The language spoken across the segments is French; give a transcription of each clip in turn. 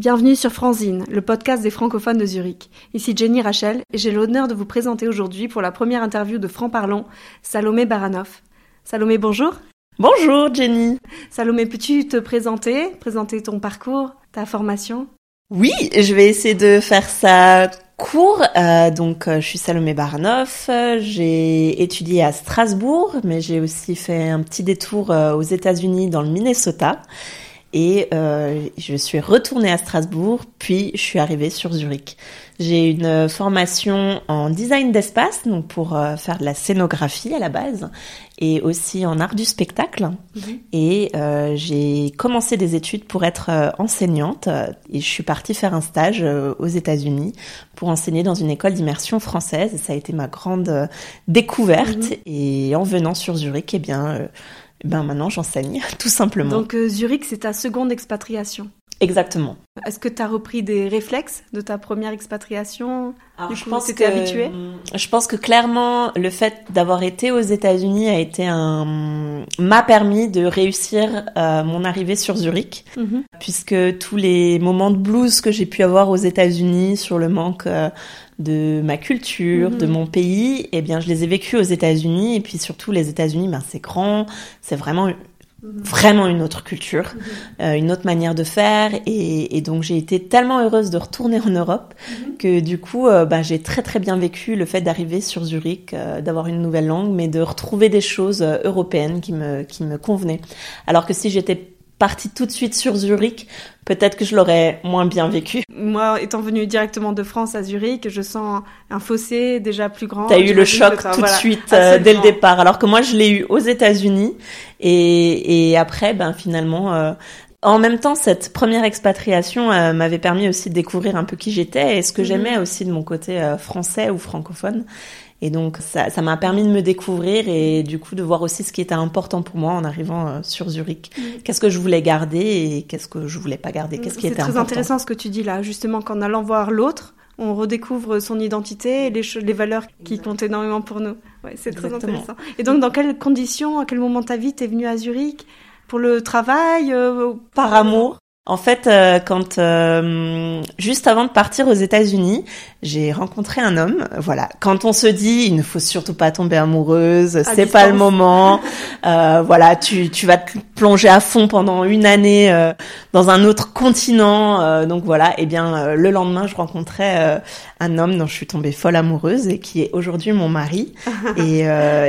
Bienvenue sur Franzine, le podcast des francophones de Zurich. Ici Jenny Rachel et j'ai l'honneur de vous présenter aujourd'hui pour la première interview de Franc Parlons, Salomé Baranov. Salomé, bonjour. Bonjour Jenny. Salomé, peux-tu te présenter, présenter ton parcours, ta formation? Oui, je vais essayer de faire ça court. Euh, donc, euh, je suis Salomé Baranov. J'ai étudié à Strasbourg, mais j'ai aussi fait un petit détour euh, aux États-Unis dans le Minnesota. Et euh, je suis retournée à Strasbourg, puis je suis arrivée sur Zurich. J'ai une formation en design d'espace, donc pour euh, faire de la scénographie à la base, et aussi en art du spectacle. Mhm. Et euh, j'ai commencé des études pour être euh, enseignante, et je suis partie faire un stage euh, aux États-Unis pour enseigner dans une école d'immersion française. Et ça a été ma grande découverte. Mhm. Et en venant sur Zurich, eh bien ben maintenant j'enseigne, tout simplement. Donc euh, Zurich, c'est ta seconde expatriation Exactement. Est-ce que tu as repris des réflexes de ta première expatriation Alors, je pense que habitué Je pense que clairement le fait d'avoir été aux États-Unis a été un m'a permis de réussir euh, mon arrivée sur Zurich mhm. puisque tous les moments de blues que j'ai pu avoir aux États-Unis sur le manque euh, de ma culture, de mhm. mon pays, eh bien, je les ai vécus aux États-Unis. Et puis surtout, les États-Unis, ben, c'est grand, c'est vraiment mhm. vraiment une autre culture, mhm. euh, une autre manière de faire et, donc j'ai été tellement heureuse de retourner en Europe que du coup euh, ben, j'ai très très bien vécu le fait d'arriver sur Zurich, euh, d'avoir une nouvelle langue, mais de retrouver des choses européennes qui me qui me convenaient. Alors que si j'étais partie tout de suite sur Zurich, peut-être que je l'aurais moins bien vécu. Moi, étant venue directement de France à Zurich, je sens un fossé déjà plus grand. T'as eu le choc tout de suite euh, dès le départ, alors que moi je l'ai eu aux États-Unis et, et après, ben finalement. Euh, en même temps, cette première expatriation euh, m'avait permis aussi de découvrir un peu qui j'étais et ce que mhm. j'aimais aussi de mon côté français ou francophone. Et donc ça, ça m'a permis de me découvrir et du coup de voir aussi ce qui était important pour moi en arrivant euh, sur Zurich. Mm. Qu'est-ce que je voulais garder et qu'est-ce que je voulais pas garder? Qu'est-ce qui était important? C'est très intéressant ce que tu dis là, justement qu'en allant voir l'autre, on redécouvre son identité et les, les valeurs qui comptent énormément pour nous. Ouais, c'est très intéressant. Et donc dans quelles conditions, à quel moment de ta vie t'es venue à Zurich? Pour le travail, euh, par amour en fait, euh, quand euh, juste avant de partir aux États-Unis, j'ai rencontré un homme. Voilà, quand on se dit il ne faut surtout pas tomber amoureuse, c'est pas le moment. Euh, voilà, tu tu vas te plonger à fond pendant une année dans un autre continent. donc voilà, et eh bien le lendemain, je rencontrais un homme dont je suis tombée folle amoureuse et qui est aujourd'hui mon mari. et,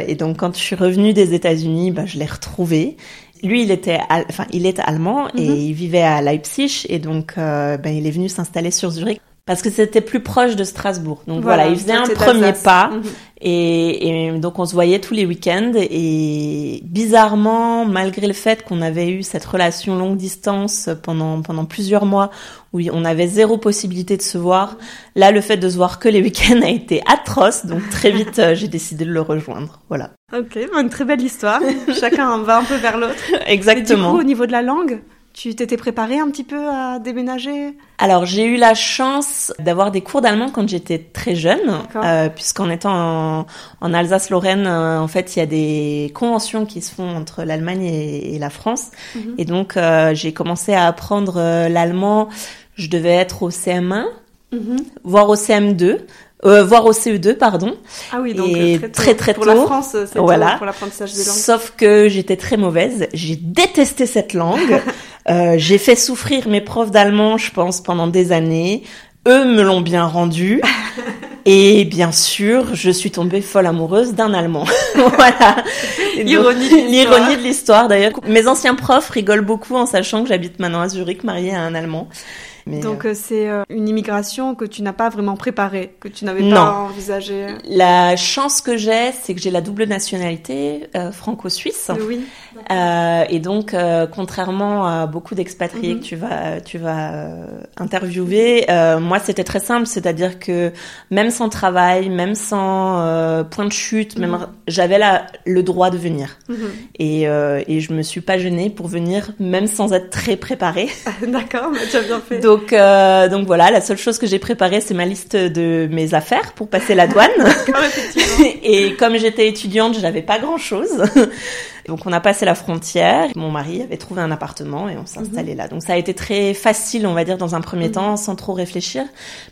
et donc quand je suis revenue des États-Unis, bah, je l'ai retrouvé lui, il était, enfin, il est allemand et mhm. il vivait à Leipzig et donc, euh, ben, il est venu s'installer sur Zurich parce que c'était plus proche de Strasbourg. Donc voilà, il faisait un premier pas mhm. et, et, donc on se voyait tous les week-ends et bizarrement, malgré le fait qu'on avait eu cette relation longue distance pendant pendant plusieurs mois où on avait zéro possibilité de se voir, là le fait de se voir que les week-ends a été atroce. Donc très vite, euh, j'ai décidé de le rejoindre. Voilà. Ok, une très belle histoire. Chacun va un peu vers l'autre. Exactement. Et du coup, au niveau de la langue, tu t'étais préparée un petit peu à déménager? Alors j'ai eu la chance d'avoir des cours d'allemand quand j'étais très jeune, euh, puisqu'en étant en, Alsace-Lorraine, euh, en fait il y a des conventions qui se font entre l'Allemagne et, la France, mhm. et donc euh, j'ai commencé à apprendre l'allemand. Je devais être au CM1, mhm. voire au CM2. Euh, voire au CE2, pardon. Ah oui, donc et euh, très, très, pour la France, c'est voilà. pour l'apprentissage des langues. Sauf que j'étais très mauvaise. J'ai détesté cette langue. euh, j'ai fait souffrir mes profs d'allemand, je pense, pendant des années. Eux me l'ont bien rendu. Et bien sûr, je suis tombée folle amoureuse d'un Allemand. voilà. L'ironie de l'histoire d'ailleurs. Mes anciens profs rigolent beaucoup en sachant que j'habite maintenant à Zurich, mariée à un Allemand. Donc euh, euh, c'est euh, une immigration que tu n'as pas vraiment préparée, que tu n'avais pas envisagée. La chance que j'ai, c'est que j'ai la double nationalité franco-suisse. Oui. Et donc, contrairement à beaucoup d'expatriés mhm. que tu vas tu vas interviewer, moi c'était très simple, c'est-à-dire que même sans travail, même sans point de chute, même mhm. j'avais le droit de venir. Mhm. Et et je me suis pas gênée pour venir, même sans être très préparée. D'accord, tu as bien fait. Donc, euh, donc voilà, la seule chose que j'ai préparée, c'est ma liste de mes affaires pour passer la douane. et comme j'étais étudiante, je n'avais pas grand-chose. Donc on a passé la frontière. Mon mari avait trouvé un appartement et on s'est installé là. Donc ça a été très facile, on va dire, dans un premier temps, sans trop réfléchir.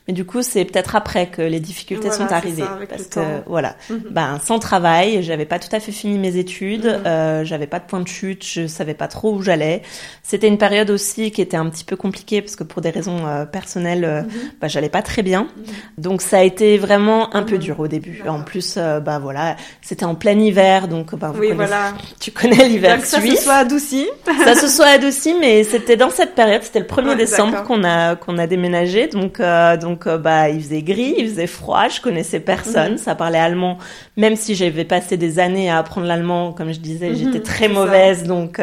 Mais du coup, c'est peut-être après que les difficultés sont arrivées, parce que voilà, ben sans travail, j'avais pas tout à fait fini mes études, euh, j'avais pas de point de chute, je savais pas trop où j'allais. C'était une période aussi qui était un petit peu compliquée parce que pour des raisons euh, personnelles, euh, bah, j'allais pas très bien. Donc ça a été vraiment un peu dur au début. En plus, bah voilà, c'était en plein hiver, donc bah, vous oui, voilà. tu connais l'hiver suisse. Ça se soit adouci. ça se soit adouci, mais c'était dans cette période, c'était le 1er décembre qu'on a qu'on a déménagé, donc donc bah il faisait gris, il faisait froid, je connaissais personne, mhm. ça parlait allemand, même si j'avais passé des années à apprendre l'allemand, comme je disais, j'étais mhm, très mauvaise, donc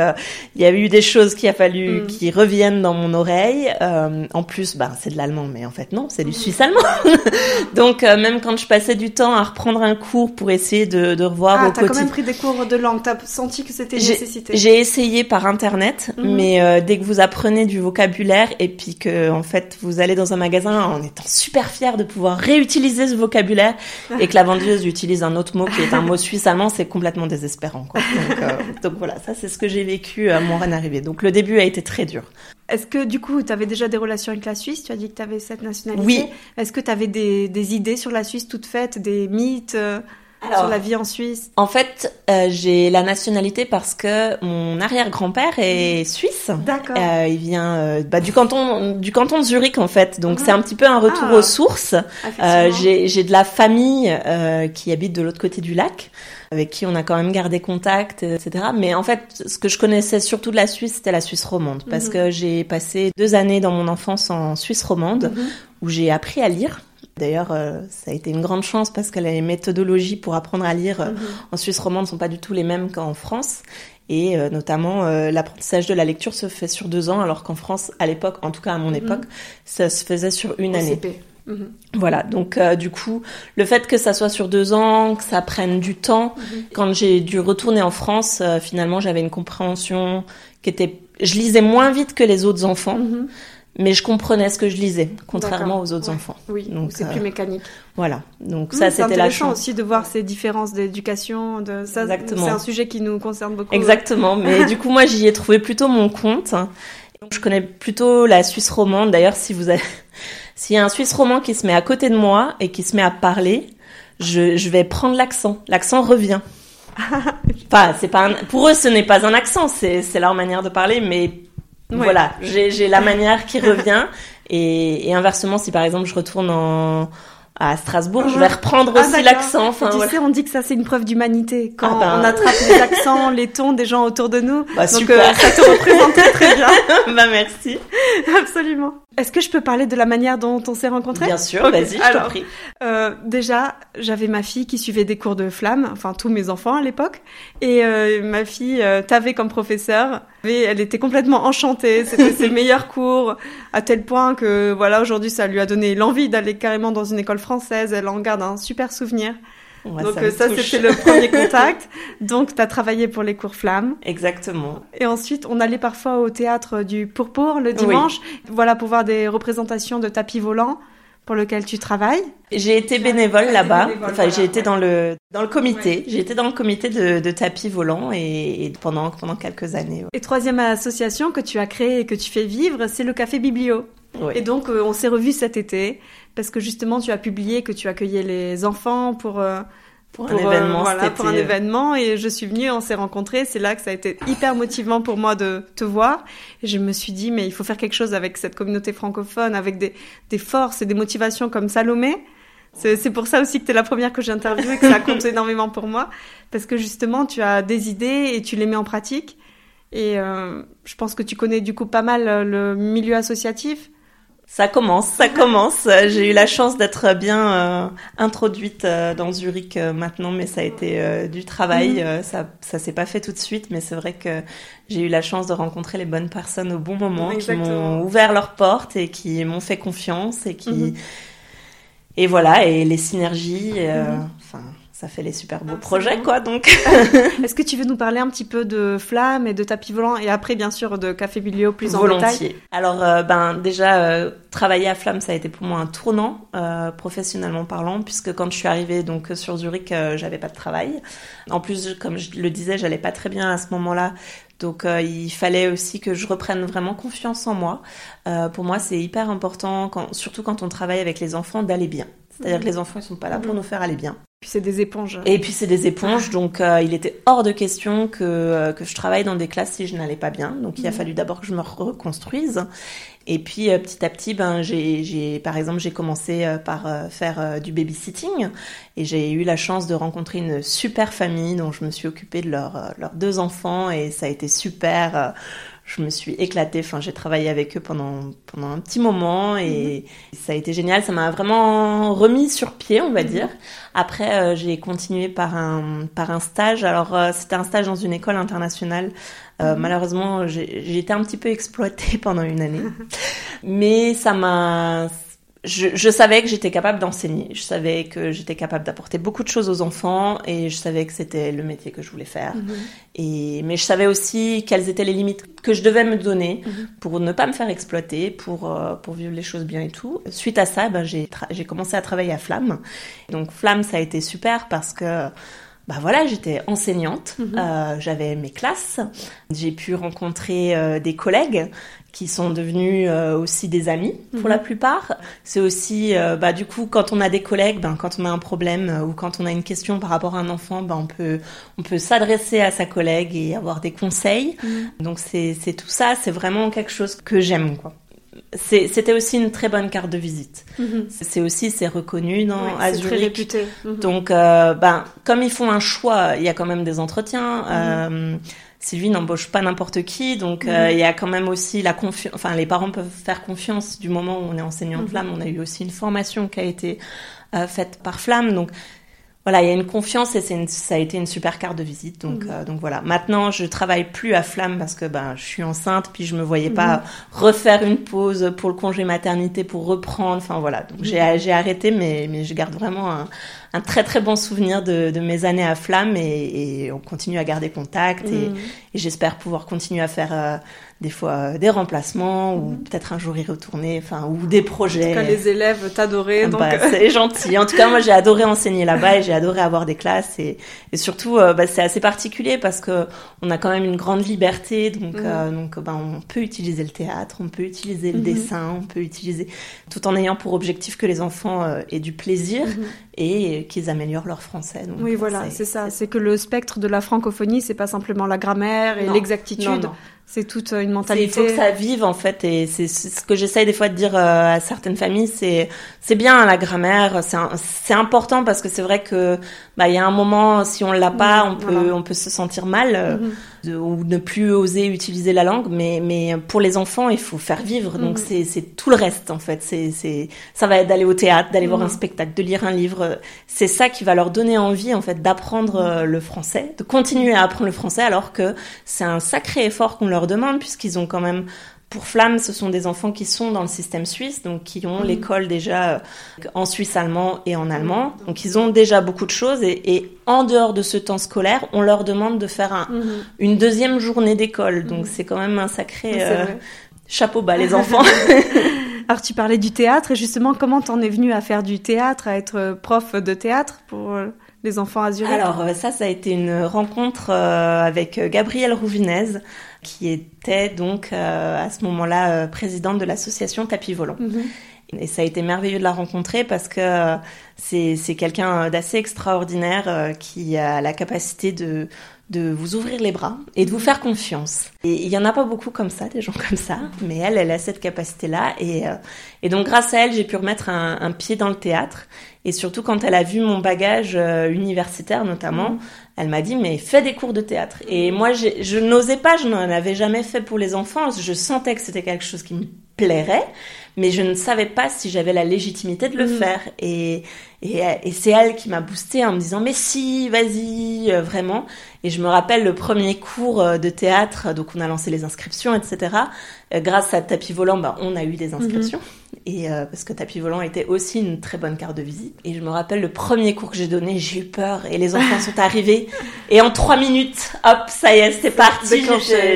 il y a eu des choses qu'il a fallu mhm. qui reviennent dans mon oreille. en plus, bah c'est de l'allemand, mais en fait non, c'est du suisse allemand. Donc euh, même quand je passais du temps à reprendre un cours pour essayer de, de revoir ah, au quotidien. quand même pris des cours de langue. T'as senti que c'était une nécessité. J'ai essayé par internet, mhm. mais euh, dès que vous apprenez du vocabulaire et puis que en fait vous allez dans un magasin en étant super fier de pouvoir réutiliser ce vocabulaire et que la vendeuse utilise un autre mot qui est un mot suisse allemand, c'est complètement désespérant. Quoi. Donc, euh, donc voilà, ça c'est ce que j'ai vécu à mon arrivée. Donc le début a été très dur. Est-ce que du coup, tu avais déjà des relations avec la Suisse? Tu as dit que tu avais cette nationalité. Oui. Est-ce que tu avais des, des, idées sur la Suisse toutes faites, des mythes euh, sur la vie en Suisse En fait, euh, j'ai la nationalité parce que mon arrière-grand-père est suisse. D'accord. Euh, il vient euh, bah, du canton du canton de Zurich en fait. Donc c'est un petit peu un retour ah. aux sources. Euh, j'ai de la famille qui habite de l'autre côté du lac avec qui on a quand même gardé contact, etc. Mais en fait, ce que je connaissais surtout de la Suisse, c'était la Suisse romande, parce mhm. que j'ai passé deux années dans mon enfance en Suisse romande, mhm. où j'ai appris à lire. D'ailleurs, euh, ça a été une grande chance parce que les méthodologies pour apprendre à lire euh, mhm. en Suisse romande ne sont pas du tout les mêmes qu'en France. Et euh, notamment, l'apprentissage de la lecture se fait sur deux ans, alors qu'en France, à l'époque, en tout cas à mon époque, ça se faisait sur une année. Mhm. Voilà, donc euh, du coup, le fait que ça soit sur deux ans, que ça prenne du temps, mhm. quand j'ai dû retourner en France, euh, finalement, j'avais une compréhension qui était... Je lisais moins vite que les autres enfants, mhm. Mais je comprenais ce que je lisais, contrairement aux autres enfants. Oui, donc c'est plus euh, mécanique. Voilà, donc ça c'était la chance. aussi de voir ces différences d'éducation, de ça. Exactement. C'est un sujet qui nous concerne beaucoup. Exactement, mais du coup moi j'y ai trouvé plutôt mon compte. Je connais plutôt la Suisse romande. D'ailleurs, si vous avez s'il y a un Suisse romand qui se met à côté de moi et qui se met à parler, je, je vais prendre l'accent. L'accent revient. enfin, c'est pas pour eux, ce n'est pas un accent, c'est leur manière de parler, mais voilà, j'ai, la manière qui revient. Et, et inversement, si par exemple je retourne en, à Strasbourg, je vais reprendre ah, aussi l'accent. Enfin, tu sais, on dit que ça c'est une preuve d'humanité quand ah, ben. on attrape les accents, les tons des gens autour de nous. Bah, Donc super. Euh, ça te représente très bien. bah merci. Absolument. Est-ce que je peux parler de la manière dont on s'est rencontrés? Bien sûr, vas-y, je t'en prie. Euh, déjà, j'avais ma fille qui suivait des cours de flamme, enfin tous mes enfants à l'époque, et euh, ma fille euh, t'avait comme professeur. Et elle était complètement enchantée, c'était ses meilleurs cours, à tel point que voilà aujourd'hui ça lui a donné l'envie d'aller carrément dans une école française. Elle en garde un super souvenir. Donc ça, euh, c'était le premier contact. Donc tu as travaillé pour les cours flammes. Exactement. Et ensuite, on allait parfois au théâtre du Pourpour le dimanche, voilà pour voir des représentations de tapis volants pour lequel tu travailles. J'ai été bénévole là-bas. Enfin, j'ai été dans le dans le comité. J'ai été dans le comité de, de tapis volants et, pendant pendant quelques années. Et troisième association que tu as créée et que tu fais vivre, c'est le Café Biblio. Et donc, euh, on s'est revus cet été parce que justement, tu as publié que tu accueillais les enfants pour euh, pour, un événement. voilà, pour un événement et je suis venue, on s'est rencontrés. C'est là que ça a été hyper motivant pour moi de te voir. Et je me suis dit, mais il faut faire quelque chose avec cette communauté francophone, avec des, des forces et des motivations comme Salomé. C'est pour ça aussi que tu es la première que j'ai interviewée et que ça compte énormément pour moi. Parce que justement, tu as des idées et tu les mets en pratique. Et euh, je pense que tu connais du coup pas mal euh, le milieu associatif. Ça commence, ça commence. J'ai eu la chance d'être bien euh, introduite euh, dans Zurich euh, maintenant, mais ça a été du travail. Mhm. ça, ça s'est pas fait tout de suite, mais c'est vrai que j'ai eu la chance de rencontrer les bonnes personnes au bon moment, qui m'ont ouvert leurs portes et qui m'ont fait confiance et qui mhm. et voilà et les synergies. Mhm. Enfin, ça fait les super beaux projets, quoi. Donc, est-ce que tu veux nous parler un petit peu de Flamme et de tapis volant et après, bien sûr, de Café Biblio plus en Volontiers. Alors, euh, ben déjà, euh, travailler à Flamme, ça a été pour moi un tournant euh, professionnellement parlant, puisque quand je suis arrivée donc sur Zurich, j'avais pas de travail. En plus, comme je le disais, j'allais pas très bien à ce moment-là. Donc il fallait aussi que je reprenne vraiment confiance en moi. pour moi, c'est hyper important, quand, surtout quand on travaille avec les enfants, d'aller bien. C'est-à-dire que les enfants, ils sont pas là pour nous faire aller bien. Puis c'est des éponges. Et puis c'est des éponges, donc euh, il était hors de question que, euh, que je travaille dans des classes si je n'allais pas bien. Donc il a mhm. fallu d'abord que je me reconstruise. Et puis euh, petit à petit, ben j'ai, par exemple, j'ai commencé par faire du babysitting et j'ai eu la chance de rencontrer une super famille dont je me suis occupée de leurs deux enfants et ça a été super je me suis éclatée. Enfin, j'ai travaillé avec eux pendant pendant un petit moment et mhm. ça a été génial. Ça m'a vraiment remis sur pied, on va mhm. dire. Après, euh, j'ai continué par un par un stage. Alors, euh, c'était un stage dans une école internationale. Euh, mhm. Malheureusement, j'ai été un petit peu exploitée pendant une année, mais ça m'a je, savais que j'étais capable d'enseigner, je savais que j'étais capable d'apporter beaucoup de choses aux enfants et je savais que c'était le métier que je voulais faire. Mhm. Et, mais je savais aussi quelles étaient les limites que je devais me donner mhm. pour ne pas me faire exploiter, pour, euh, pour vivre les choses bien et tout. Suite à ça, ben, j'ai commencé à travailler à Flamme. Donc Flamme, ça a été super parce que bah voilà, j'étais enseignante, mhm. euh, j'avais mes classes, j'ai pu rencontrer euh, des collègues qui sont devenus euh, aussi des amis pour mhm. la plupart. C'est aussi, bah du coup, quand on a des collègues, ben quand on a un problème ou quand on a une question par rapport à un enfant, ben on peut on peut s'adresser à sa collègue et avoir des conseils. Mhm. Donc c'est c'est tout ça, c'est vraiment quelque chose que j'aime quoi c'était aussi une très bonne carte de visite. Mhm. C'est aussi, c'est reconnu dans ouais, Très réputé. Mhm. Donc, euh, ben, comme ils font un choix, il y a quand même des entretiens. Mhm. Euh, Sylvie n'embauche pas n'importe qui, donc euh, il y a quand même aussi la confiance. Enfin, les parents peuvent faire confiance du moment où on est enseignant de Flamme. On a eu aussi une formation qui a été faite par Flamme, donc voilà, il y a une confiance et c'est ça a été une super carte de visite. Donc, mhm. euh, donc voilà. Maintenant, je travaille plus à Flamme parce que ben je suis enceinte, puis je me voyais pas mhm. refaire une pause pour le congé maternité pour reprendre. Enfin voilà. Donc j'ai mhm. j'ai arrêté, mais mais je garde vraiment un, un très très bon souvenir de, de mes années à Flamme et, et, on continue à garder contact et, et j'espère pouvoir continuer à faire euh, des fois euh, des remplacements ou mhm. peut-être un jour y retourner, enfin ou des projets. En tout cas, les élèves t'adoraient. Ah, donc... Bah, c'est gentil. En tout cas, moi j'ai adoré enseigner là-bas et j'ai adoré avoir des classes et, et surtout euh, bah, c'est assez particulier parce que on a quand même une grande liberté, donc mhm. euh, donc bah, on peut utiliser le théâtre, on peut utiliser le mhm. dessin, on peut utiliser tout en ayant pour objectif que les enfants aient du plaisir et qu'ils améliorent leur français. Donc, oui, voilà, c'est ça. C'est que le spectre de la francophonie, c'est pas simplement la grammaire et l'exactitude. C'est toute une mentalité. Il faut que ça vive en fait, et c'est ce que j'essaye des fois de dire euh, à certaines familles. C'est c'est bien la grammaire, c'est important parce que c'est vrai que bah il y a un moment si on l'a pas, on peut on peut se sentir mal. Euh, mhm ou ne plus oser utiliser la langue, mais, mais pour les enfants, il faut faire vivre. Donc mhm. c'est tout le reste en fait. C'est c'est ça va être d'aller au théâtre, d'aller voir un mhm. spectacle, de lire un livre. C'est ça qui va leur donner envie en fait d'apprendre euh, le français, de continuer à apprendre le français, alors que c'est un sacré effort qu'on leur demande puisqu'ils ont quand même pour Flamme, ce sont des enfants qui sont dans le système suisse, donc qui ont mhm. l'école déjà euh, en suisse allemand et en allemand. Donc ils ont déjà beaucoup de choses et, en dehors de ce temps scolaire, on leur demande de faire un, mhm. une deuxième journée d'école. Donc mhm. c'est quand même un sacré euh, chapeau bas les enfants. Alors tu parlais du théâtre et justement comment t'en es venu à faire du théâtre, à être prof de théâtre pour euh, les enfants azurés Alors ça, ça a été une rencontre avec Gabrielle Rouvinez qui était donc euh, à ce moment-là euh, présidente de l'association Tapis Volant. Mhm. Et ça a été merveilleux de la rencontrer parce que euh, c'est, c'est quelqu'un d'assez extraordinaire qui a la capacité de, de vous ouvrir les bras et de vous faire confiance. Et il y en a pas beaucoup comme ça, des gens comme ça, mais elle, elle a cette capacité-là. Et, et donc grâce à elle, j'ai pu remettre un, un, pied dans le théâtre. Et surtout quand elle a vu mon bagage universitaire notamment, mhm elle m'a dit mais fais des cours de théâtre. Et moi je n'osais pas, je n'en avais jamais fait pour les enfants. Je sentais que c'était quelque chose qui me plairait, mais je ne savais pas si j'avais la légitimité de le mm. faire. Et, Et, et c'est elle qui m'a boosté en me disant mais si, vas-y, vraiment. Et je me rappelle le premier cours de théâtre, donc on a lancé les inscriptions, etc. grâce à Tapis Volant, bah, on a eu des inscriptions. Mhm. Et euh, parce que tapis volant était aussi une très bonne carte de visite. Et je me rappelle le premier cours que j'ai donné, j'ai eu peur et les enfants sont arrivés. Et en trois minutes, hop, ça y est, c'est parti.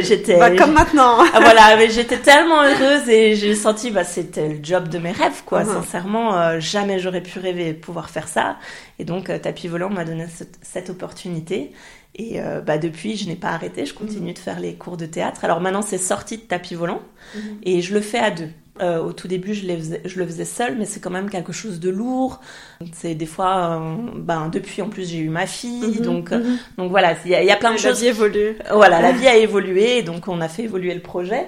J'étais bah, comme maintenant. ah, voilà, mais j'étais tellement heureuse et j'ai senti bah c'était le job de mes rêves quoi. Uh-huh. Sincèrement, euh, jamais j'aurais pu rêver de pouvoir faire ça. Et donc euh, tapis volant m'a donné cette, cette opportunité. Et bah depuis, je n'ai pas arrêté, je continue mm-hmm. de faire les cours de théâtre. Alors maintenant, c'est sorti de tapis volant mm-hmm. et je le fais à deux. Euh, au tout début, je, je, le faisais seul, mais c'est quand même quelque chose de lourd. C'est des fois, euh, ben depuis en plus j'ai eu ma fille, mhm, donc euh, mhm. donc voilà, il y, a plein de choses. La vie évolue. Voilà, la vie a évolué, donc on a fait évoluer le projet.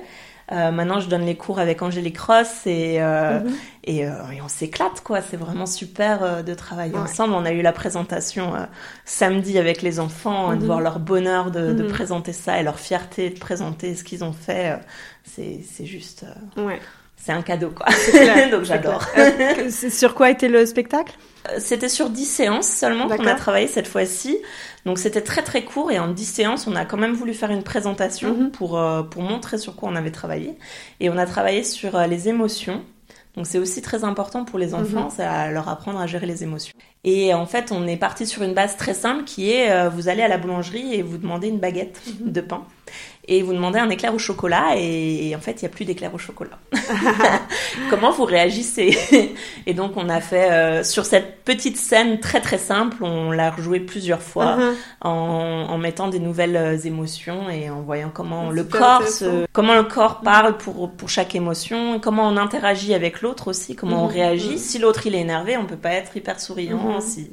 Maintenant, je donne les cours avec Angélique Ross et mhm. et, on s'éclate quoi. C'est vraiment super de travailler ensemble. On a eu la présentation samedi avec les enfants, de voir leur bonheur de, de, présenter ça et leur fierté de présenter ce qu'ils ont fait. c'est juste. ouais c'est un cadeau quoi. Donc j'adore. Euh, sur quoi était le spectacle? Euh, C'était sur 10 séances seulement qu'on a travaillé cette fois-ci. Donc c'était très très court et en 10 séances, on a quand même voulu faire une présentation mhm. pour, euh, pour montrer sur quoi on avait travaillé. Et on a travaillé sur les émotions. Donc c'est aussi très important pour les mhm. enfants, c'est à leur apprendre à gérer les émotions. Et en fait, on est parti sur une base très simple qui est vous allez à la boulangerie et vous demandez une baguette mhm. de pain et vous demandez un éclair au chocolat et, en fait il n'y a plus d'éclair au chocolat. Comment vous réagissez? Et donc on a fait euh, sur cette petite scène très très simple, on l'a rejoué plusieurs fois uh-huh. en, mettant des nouvelles euh, émotions et en voyant comment le corps comment le corps parle pour pour chaque émotion, comment on interagit avec l'autre aussi, comment on uh-huh. réagit. Uh-huh. Si l'autre il est énervé, on peut pas être hyper souriant. Si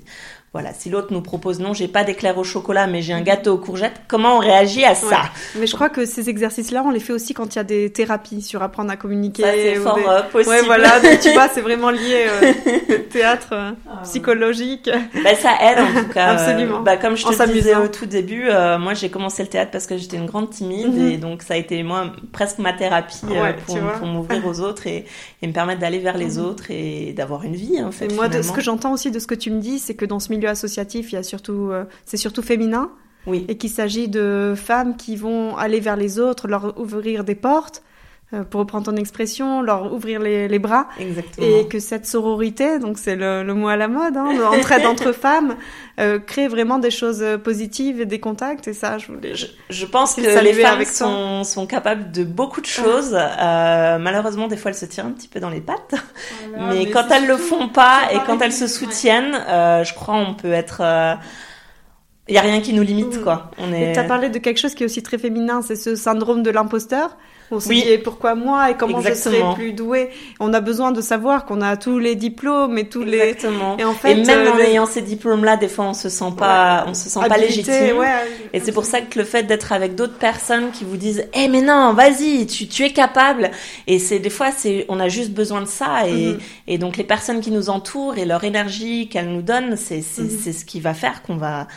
voilà, si l'autre nous propose non, j'ai pas d'éclair au chocolat, mais j'ai un gâteau aux courgettes, comment on réagit à ça? Mais je crois que ces exercices-là, on les fait aussi quand il y a des thérapies sur apprendre à communiquer. Ça, c'est fort euh, possible. Ouais, voilà, tu vois, c'est vraiment lié euh, théâtre euh, ah, psychologique. Bah, ça aide en tout cas. Absolument. bah, comme je te disais au tout début, moi j'ai commencé le théâtre parce que j'étais une grande timide mhm. et donc ça a été moi presque ma thérapie pour, pour m'ouvrir aux autres et, et me permettre d'aller vers les mhm. autres et d'avoir une vie en fait. Et moi, de ce que j'entends aussi de ce que tu me dis, c'est que dans ce milieu associatif, il y a surtout, euh, c'est surtout féminin. Oui. Et qu'il s'agit de femmes qui vont aller vers les autres, leur ouvrir des portes, euh, pour reprendre ton expression, leur ouvrir les, les bras. Exactement. Et que cette sororité, donc c'est le, le, mot à la mode, hein, entraide entre femmes, euh, crée vraiment des choses positives et des contacts. Et ça, je voulais. Je, je pense que les femmes sont, sont, capables de beaucoup de choses. Euh, malheureusement, des fois, elles se tirent un petit peu dans les pattes. mais, quand elles le font pas et quand elles se soutiennent, euh, je crois on peut être euh, il y a rien qui nous limite, quoi. On est... Tu as parlé de quelque chose qui est aussi très féminin, c'est ce syndrome de l'imposteur. On se dit pourquoi moi et comment je serais plus douée? On a besoin de savoir qu'on a tous les diplômes et tous Exactement. les. Et en fait, et même en euh, ayant ces diplômes-là, des fois on se sent pas, on se sent pas légitime. Ouais, et c'est pour ça que le fait d'être avec d'autres personnes qui vous disent, eh mais non, vas-y, tu, tu es capable. Et c'est des fois c'est, on a juste besoin de ça et, mm-hmm. et donc les personnes qui nous entourent et leur énergie qu'elles nous donnent, c'est c'est, mm-hmm. c'est ce qui va faire qu'on va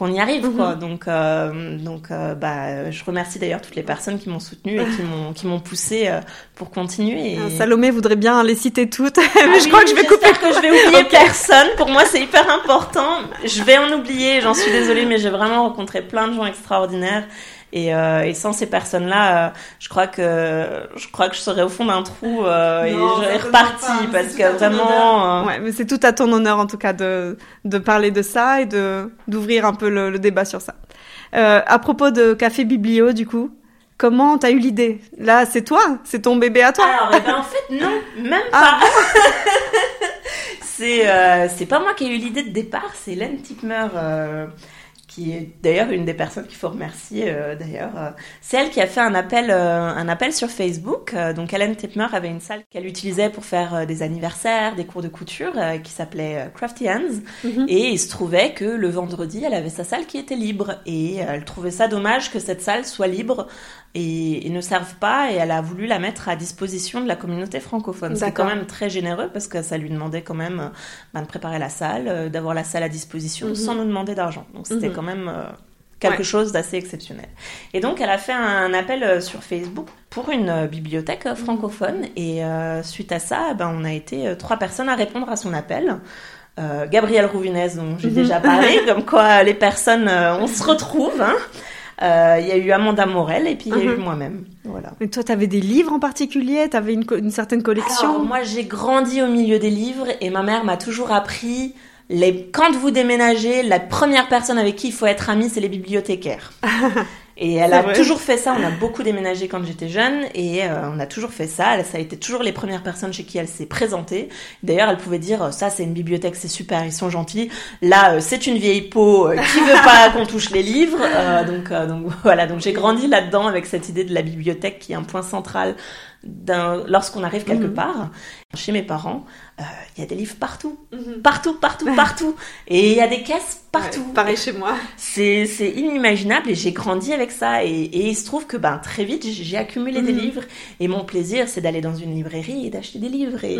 qu'on y arrive quoi. Mhm. Donc euh, donc euh, bah je remercie d'ailleurs toutes les personnes qui m'ont soutenue et qui m'ont qui m'ont poussé euh, pour continuer. Et... Ah, Salomé voudrait bien les citer toutes, mais ah je crois que je vais couper que je vais oublier personne. Pour moi c'est hyper important. Je vais en oublier, j'en suis désolée, mais j'ai vraiment rencontré plein de gens extraordinaires. Et, euh, et sans ces personnes-là, euh, je crois que je crois que je serais au fond d'un trou euh, et j'aurais reparti parce que vraiment. Euh, ouais, mais c'est tout à ton honneur en tout cas de de parler de ça et de d'ouvrir un peu le, le, débat sur ça. Euh, à propos de Café Biblio, du coup, comment t'as eu l'idée? Là, c'est toi, c'est ton bébé à toi. Alors, eh ben, en fait, non, même ah. pas. c'est euh, c'est pas moi qui ai eu l'idée de départ, c'est Hélène Tipmer qui est d'ailleurs une des personnes qu'il faut remercier euh, d'ailleurs. Euh, c'est elle qui a fait un appel, euh, un appel sur Facebook. donc Hélène Tipmer avait une salle qu'elle utilisait pour faire des anniversaires, des cours de couture, qui s'appelait Crafty Hands. Mhm. Et il se trouvait que le vendredi, elle avait sa salle qui était libre. Et elle trouvait ça dommage que cette salle soit libre et, ne servent pas et elle a voulu la mettre à disposition de la communauté francophone. C'est quand même très généreux parce que ça lui demandait quand même euh, ben, de préparer la salle, euh, d'avoir la salle à disposition mhm. sans nous demander d'argent. Donc c'était mhm. quand même euh, quelque chose d'assez exceptionnel. Et donc elle a fait un appel sur Facebook pour une bibliothèque francophone et suite à ça, ben, on a été trois personnes à répondre à son appel. euh, Gabriel Rouvinez, dont j'ai déjà parlé, comme quoi les personnes, on se retrouve. Hein. Euh, il y a eu Amanda Morel et puis il y a eu moi-même. Voilà. Mais toi, tu avais des livres en particulier? Tu avais une, une, certaine collection? Alors, Moi, j'ai grandi au milieu des livres et ma mère m'a toujours appris les... quand vous déménagez, la première personne avec qui il faut être ami, c'est les bibliothécaires. Et elle a toujours fait ça. On a beaucoup déménagé quand j'étais jeune et euh, on a toujours fait ça. Ça a été toujours les premières personnes chez qui elle s'est présentée. D'ailleurs, elle pouvait dire ça, c'est une bibliothèque, c'est super, ils sont gentils. Là, euh, c'est une vieille peau euh, qui veut pas qu'on touche les livres. donc, donc voilà. Donc j'ai grandi là-dedans avec cette idée de la bibliothèque qui est un point central lorsqu'on arrive quelque mhm. part. Chez mes parents, il y a des livres partout, mhm. partout, partout, partout, et il y a des caisses partout. pareil chez moi. C'est, inimaginable et j'ai grandi avec ça et, et, il se trouve que ben très vite j'ai accumulé des mhm. livres et mon plaisir c'est d'aller dans une librairie et d'acheter des livres et,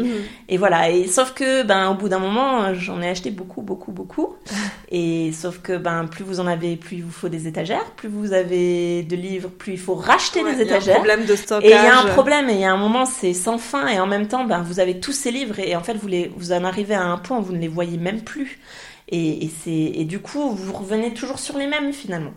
et voilà et sauf que ben au bout d'un moment j'en ai acheté beaucoup beaucoup beaucoup et sauf que ben plus vous en avez plus il vous faut des étagères plus vous avez de livres plus il faut racheter des étagères. Il y a un problème de stockage. Et il y a un problème et il un moment c'est sans fin et en même temps ben vous avez tous ces livres et en fait vous vous en arrivez à un point où vous ne les voyez même plus. Et, et du coup, vous revenez toujours sur les mêmes finalement.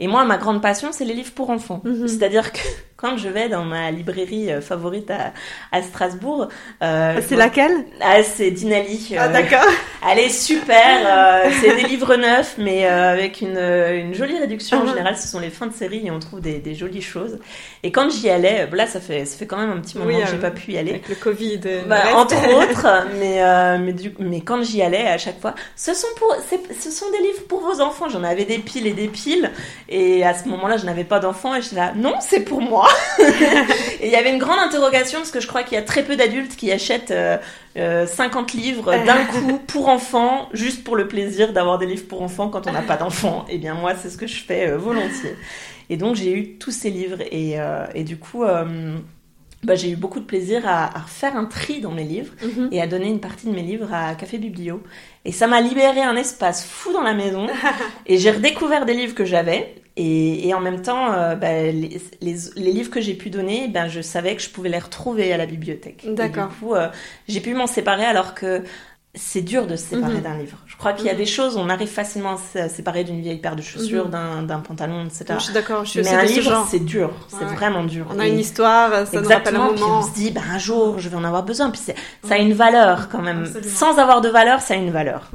Et moi, ma grande passion, c'est les livres pour enfants. Mhm. C'est-à-dire que quand je vais dans ma librairie euh, favorite à, à Strasbourg, euh, ah, c'est laquelle? Ah, c'est Dinali. Euh, ah, d'accord. Elle est super. Euh, c'est des livres neufs, mais euh, avec une, une jolie réduction. En ah. général, ce sont les fins de série et on trouve des, des jolies choses. Et quand j'y allais, là, ça fait ça fait quand même un petit moment que j'ai pas pu y aller. Avec le Covid. Bah, entre autres, mais mais du mais quand j'y allais, à chaque fois, ce sont pour ce sont des livres pour vos enfants. J'en avais des piles et des piles. Et à ce moment-là, je n'avais pas d'enfant et j'étais là, non, c'est pour moi. et il y avait une grande interrogation parce que je crois qu'il y a très peu d'adultes qui achètent euh, euh, 50 livres d'un coup pour enfants, juste pour le plaisir d'avoir des livres pour enfants quand on n'a pas d'enfants. Et bien moi, c'est ce que je fais euh, volontiers. Et donc j'ai eu tous ces livres et, euh, et du coup bah, j'ai eu beaucoup de plaisir à, à, faire un tri dans mes livres mhm. et à donner une partie de mes livres à Café Biblio. Et ça m'a libéré un espace fou dans la maison. et j'ai redécouvert des livres que j'avais. Et, et, en même temps, euh, bah, les, les, les, livres que j'ai pu donner, ben, je savais que je pouvais les retrouver à la bibliothèque. D'accord. Du coup, euh, j'ai pu m'en séparer alors que c'est dur de se séparer mhm. d'un livre. Je crois qu'il y a mhm. des choses, on arrive facilement à se séparer d'une vieille paire de chaussures, mhm. d'un pantalon, etc. je suis d'accord, je suis Mais un livre, c'est dur, c'est vraiment dur. On a une histoire, ça Exactement, nous rappelle un moment. Puis on se dit, bah, un jour, je vais en avoir besoin. Puis ça a une valeur quand même. Sans avoir de valeur, ça a une valeur.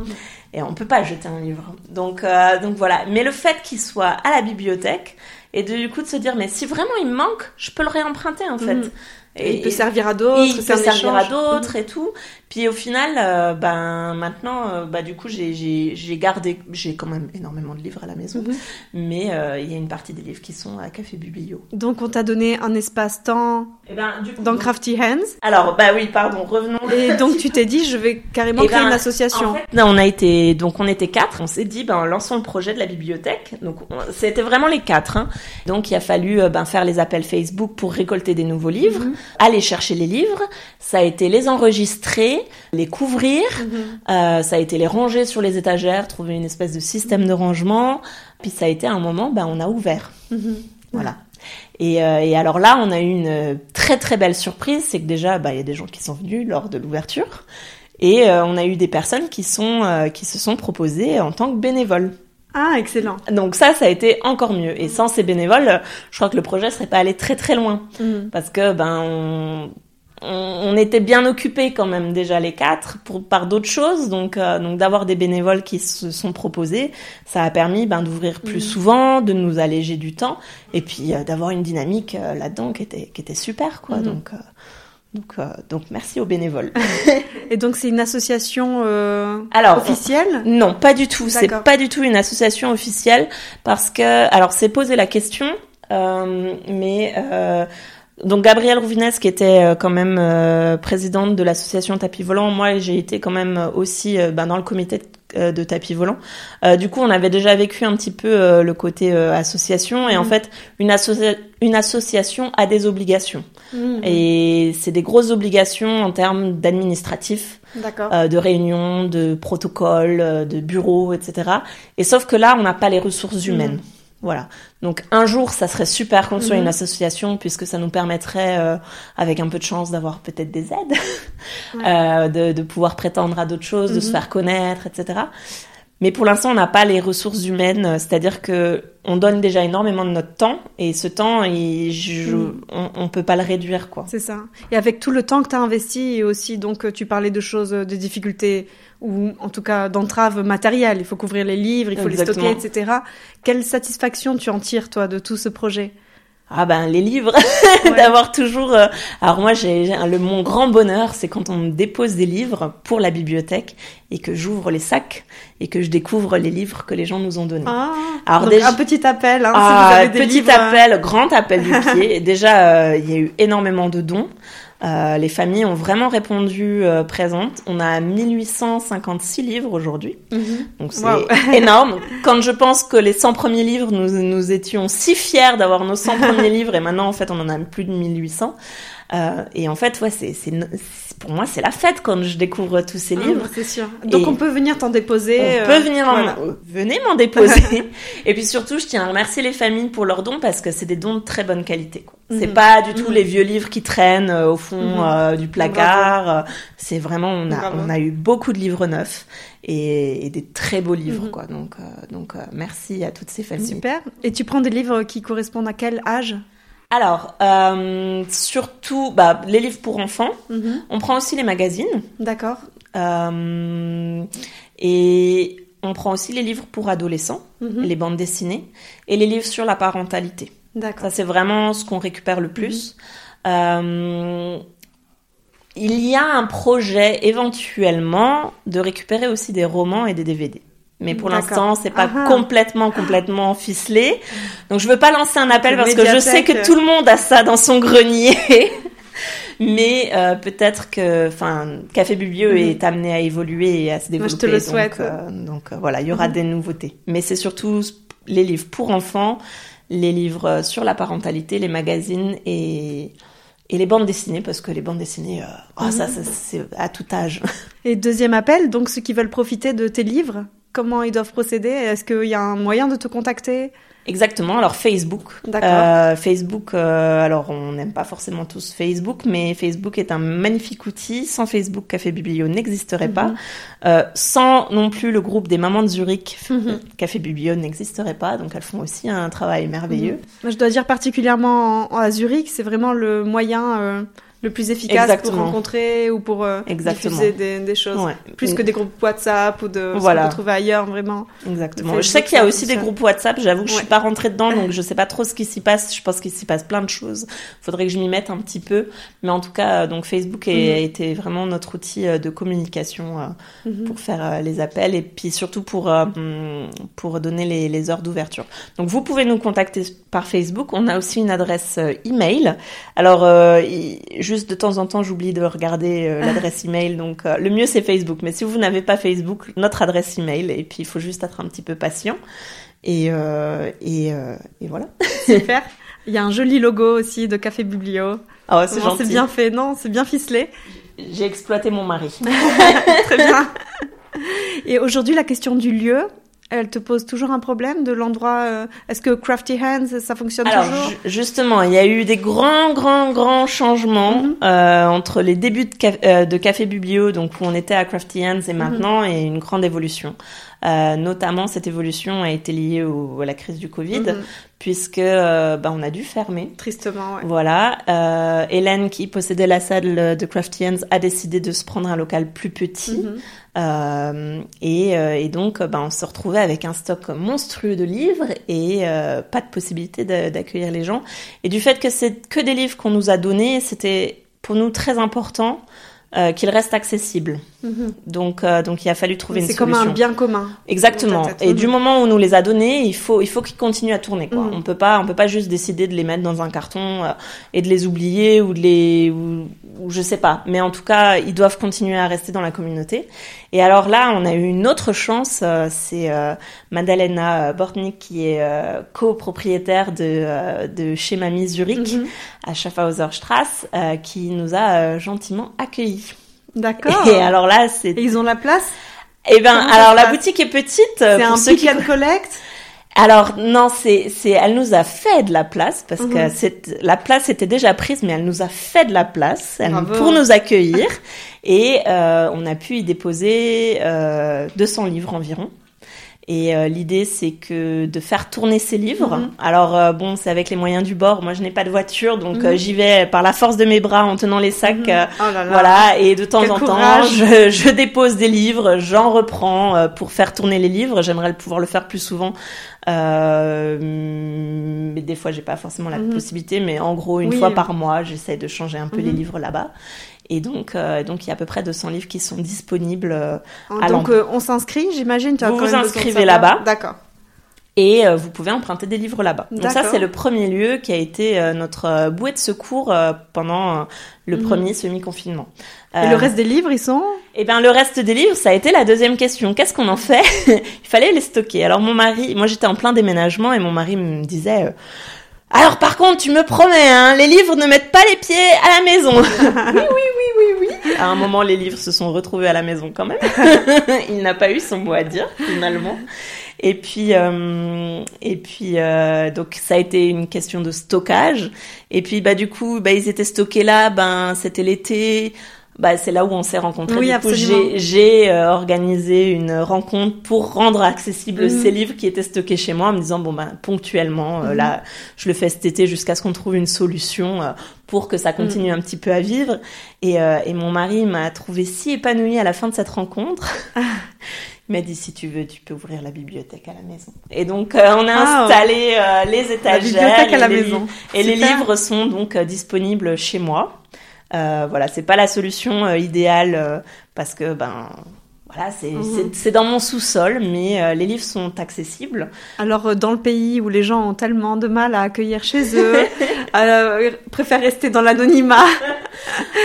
Et on peut pas jeter un livre. Donc, euh, donc voilà. Mais le fait qu'il soit à la bibliothèque, et du coup de se dire, mais si vraiment il me manque, je peux le réemprunter en fait. Et, il peut servir à d'autres. Il peut servir à d'autres et tout. Puis au final, euh, ben maintenant, euh, bah du coup, j'ai gardé, j'ai quand même énormément de livres à la maison, mhm. mais euh, il y a une partie des livres qui sont à Café Biblio. Donc on t'a donné un espace-temps eh ben, dans Crafty Hands. Alors bah oui, pardon, revenons. Et donc tu t'es dit, je vais carrément eh créer ben, une association. non, on a été, donc on était quatre. On s'est dit, ben lançons le projet de la bibliothèque. Donc c'était vraiment les quatre. Hein. Donc il a fallu ben faire les appels Facebook pour récolter des nouveaux livres, mhm. aller chercher les livres. Ça a été les enregistrer les couvrir, mhm. euh, ça a été les ranger sur les étagères, trouver une espèce de système de rangement. Puis ça a été un moment, ben, on a ouvert. Mhm. Voilà. Et, euh, et, alors là, on a eu une très très belle surprise, c'est que déjà, bah, il y a des gens qui sont venus lors de l'ouverture, et euh, on a eu des personnes qui sont qui se sont proposées en tant que bénévoles. Ah, excellent. Donc ça, ça a été encore mieux. Et sans ces bénévoles, je crois que le projet serait pas allé très très loin, mhm. parce que ben on on, était bien occupés quand même déjà les quatre pour, par d'autres choses. Donc, euh, donc d'avoir des bénévoles qui se sont proposés, ça a permis ben, d'ouvrir plus mhm. souvent, de nous alléger du temps, et puis euh, d'avoir une dynamique euh, là-dedans qui était, qui était super. quoi. Mhm. Donc, donc, donc merci aux bénévoles. et donc c'est une association alors, officielle? Non, pas du tout. C'est pas du tout une association officielle parce que alors c'est posé la question, mais donc Gabrielle Rouvinez qui était euh, quand même euh, présidente de l'association tapis volant, moi j'ai été quand même euh, aussi ben, dans le comité de, tapis volant. du coup, on avait déjà vécu un petit peu le côté association et en mmh. fait, une, une association a des obligations mmh. et c'est des grosses obligations en termes d'administratif, de réunions, de protocoles, de bureaux, etc. Et sauf que là, on n'a pas les ressources humaines. Mmh. Voilà. Donc un jour, ça serait super qu'on soit Mhm. une association puisque ça nous permettrait, euh, avec un peu de chance, d'avoir peut-être des aides, Ouais. euh, de, de pouvoir prétendre à d'autres choses, de se Mhm. faire connaître, etc. Mais pour l'instant, on n'a pas les ressources humaines, euh, c'est-à-dire que on donne déjà énormément de notre temps et ce temps, il- je- Mhm. on, on peut pas le réduire, quoi. C'est ça. Et avec tout le temps que tu as investi et aussi, donc, euh, tu parlais de choses, euh, de difficultés ou en tout cas d'entraves matérielles. Il faut couvrir les livres, il faut Exactement. les stocker, etc. Quelle satisfaction tu en tires, toi, de tout ce projet? Ah ben les livres, Ouais. d'avoir toujours. euh, Alors moi, j'ai le mon grand bonheur, c'est quand on me dépose des livres pour la bibliothèque et que j'ouvre les sacs et que je découvre les livres que les gens nous ont donnés. Ah, Alors donc, déjà- un petit appel. Hein, Ah, si vous avez des petit livres, euh, appel, grand appel du pied. Déjà, euh, il y a eu énormément de dons. Euh, les familles ont vraiment répondu euh, présentes. On a 1856 livres aujourd'hui. mhm. Donc c'est Wow. énorme. Quand je pense que les 100 premiers livres, nous, nous étions si fiers d'avoir nos 100 premiers livres et maintenant en fait on en a plus de 1800. Euh, et en fait, ouais, c'est, pour moi c'est la fête quand je découvre tous ces Ah, livres. c'est sûr. Donc Et- on peut venir t'en déposer. On euh, peut venir en... voilà. venez m'en déposer. et puis surtout, je tiens à remercier les familles pour leurs dons parce que c'est des dons de très bonne qualité. Quoi. C'est Mhm. pas du tout Mhm. les vieux livres qui traînent euh, au fond Mhm. euh, du placard. C'est vraiment on a Bravo. on a eu beaucoup de livres neufs et, et des très beaux livres quoi. Donc donc merci à toutes ces familles. Super. Et tu prends des livres qui correspondent à quel âge? Alors euh, surtout bah, les livres pour enfants. Mhm. On prend aussi les magazines D'accord. euh, et on prend aussi les livres pour adolescents. Mhm. les bandes dessinées et les livres sur la parentalité. D'accord. Ça, c'est vraiment ce qu'on récupère le plus. Euh, il y a un projet éventuellement de récupérer aussi des romans et des DVD. Mais pour l'instant, c'est pas Ah ah. complètement, complètement ficelé. Donc, je veux pas lancer un appel parce que je sais que tout le monde a ça dans son grenier. Mais euh, peut-être que, enfin, Café Biblio Mhm. est amené à évoluer et à se Moi, développer. je te le donc, souhaite. euh, donc euh, voilà, il y aura Mhm. des nouveautés. Mais c'est surtout les livres pour enfants, les livres sur la parentalité, les magazines et et les bandes dessinées parce que les bandes dessinées, euh, oh, ça, Mhm. ça, c'est à tout âge. Et deuxième appel, donc ceux qui veulent profiter de tes livres, comment ils doivent procéder? Est-ce qu'il y a un moyen de te contacter? Exactement. Alors Facebook. Euh, Facebook. euh, alors on n'aime pas forcément tous Facebook, mais Facebook est un magnifique outil. Sans Facebook, Café Biblio n'existerait pas. Mhm. Euh, sans non plus le groupe des mamans de Zurich, Mhm. Café Biblio n'existerait pas. Donc elles font aussi un travail merveilleux. Moi, je dois dire particulièrement en, en- à Zurich, c'est vraiment le moyen le plus efficace Exactement. pour rencontrer ou pour euh, diffuser des, des choses. Ouais. Plus que des groupes WhatsApp ou de Voilà. qu'on peut trouver ailleurs, vraiment. Exactement. Facebook, je sais qu'il y a aussi des groupes WhatsApp. J'avoue que je suis Ouais. pas rentrée dedans, donc je sais pas trop ce qui s'y passe. Je pense qu'il s'y passe plein de choses. Faudrait que je m'y mette un petit peu. Mais en tout cas, euh, donc Facebook est- Mhm. a été vraiment notre outil euh, de communication euh, Mhm. pour faire euh, les appels et puis surtout pour hum, pour donner les, les heures d'ouverture. Donc vous pouvez nous contacter par Facebook. On a aussi une adresse email. Alors il- juste de temps en temps, j'oublie de regarder euh, l'adresse email. Donc euh, le mieux c'est Facebook. Mais si vous n'avez pas Facebook, notre adresse email et puis il faut juste être un petit peu patient. Et euh, et, euh, et voilà. Super. Il y a un joli logo aussi de Café Biblio. Ah ouais, c'est gentil. C'est bien fait, non C'est bien ficelé. J'ai exploité mon mari. Très bien. Et aujourd'hui, la question du lieu, elle te pose toujours un problème de l'endroit. euh, Est-ce que Crafty Hands, ça fonctionne Alors toujours? ju- justement, il y a eu des grands, grands, grands changements Mhm. euh, entre les débuts de, Caf- euh, de Café Biblio, donc où on était à Crafty Hands et maintenant, et une grande évolution. Euh, notamment, cette évolution a été liée au- à la crise du Covid, Mhm. puisque euh, bah, on a dû fermer. Tristement, ouais. Voilà, euh, Hélène qui possédait la salle de Crafty Hands a décidé de se prendre un local plus petit. Mhm. Euh, et, euh, et donc, ben, on se retrouvait avec un stock monstrueux de livres et euh, pas de possibilité d'accueillir les gens. Et du fait que c'est que des livres qu'on nous a donnés, c'était pour nous très important euh, qu'ils restent accessibles. Mhm. Donc, euh, donc il a fallu trouver une C'est comme solution. un bien commun. Exactement. tête. Et Mhm. du moment où on nous les a donnés, il faut il faut qu'ils continuent à tourner. Quoi. Mhm. On peut pas on peut pas juste décider de les mettre dans un carton euh, et de les oublier ou de les ou, ou je sais pas. Mais en tout cas, ils doivent continuer à rester dans la communauté. Et alors là, on a eu une autre chance. euh, C'est euh, Madalena Bortnik qui est euh, copropriétaire de euh, de chez Mamie Zurich Mhm. à Schaffhauserstrasse euh, qui nous a euh, gentiment accueillis. D'accord. Et alors là, c'est ils ont la place? Eh ben, Comment alors la boutique est petite. euh, C'est un ceux pick qui and collect? Alors non, c'est c'est elle nous a fait de la place parce que Mhm. c'est la place était déjà prise, mais elle nous a fait de la place elle- pour nous accueillir et euh, on a pu y déposer euh, 200 livres environ. Et euh, l'idée, c'est que de faire tourner ces livres. Mhm. Alors euh, bon, c'est avec les moyens du bord. Moi, je n'ai pas de voiture, donc Mhm. euh, j'y vais par la force de mes bras en tenant les sacs. Mhm. Oh là là. voilà, et de temps Quel en temps, je, je dépose des livres, j'en reprends euh, pour faire tourner les livres. J'aimerais pouvoir le faire plus souvent, euh, mais des fois, j'ai pas forcément la possibilité. Mais en gros, une Oui. fois par mois, j'essaie de changer un peu les livres là-bas. Et donc, euh, donc, il y a à peu près 200 livres qui sont disponibles. euh, à Donc euh, on s'inscrit, j'imagine. tu as Vous vous inscrivez là-bas. D'accord. et vous pouvez emprunter des livres là-bas. Donc ça, c'est le premier lieu qui a été notre bouée de secours pendant le Mhm. premier semi-confinement. Et le reste des livres, ils sont Eh ben le reste des livres, ça a été la deuxième question. Qu'est-ce qu'on en fait? Il fallait les stocker. Alors mon mari, moi j'étais en plein déménagement et mon mari me disait. Alors par contre, tu me promets, hein, les livres ne mettent pas les pieds à la maison. oui, oui, oui, oui, oui. À un moment, les livres se sont retrouvés à la maison quand même. Il n'a pas eu son mot à dire finalement. Et puis, euh, et puis, euh, donc ça a été une question de stockage. Et puis, bah du coup, bah ils étaient stockés là. Ben c'était l'été. Bah c'est là où on s'est rencontrés. Oui, j'ai j'ai euh, organisé une rencontre pour rendre accessibles Mhm. ces livres qui étaient stockés chez moi, en me disant bon ben ponctuellement, euh, Mhm. là, je le fais cet été jusqu'à ce qu'on trouve une solution euh, pour que ça continue un petit peu à vivre. Et, euh, et mon mari m'a trouvé si épanouie à la fin de cette rencontre. Il m'a dit si tu veux, tu peux ouvrir la bibliothèque à la maison. Et donc euh, on a Ah, installé euh, les étagères. bibliothèque à la les maison. Et les livres sont donc euh, disponibles chez moi. Euh, voilà, c'est pas la solution euh, idéale euh, parce que ben voilà, c'est c'est- c'est dans mon sous-sol, mais euh, les livres sont accessibles. Alors euh, dans le pays où les gens ont tellement de mal à accueillir chez eux, euh, préfèrent rester dans l'anonymat.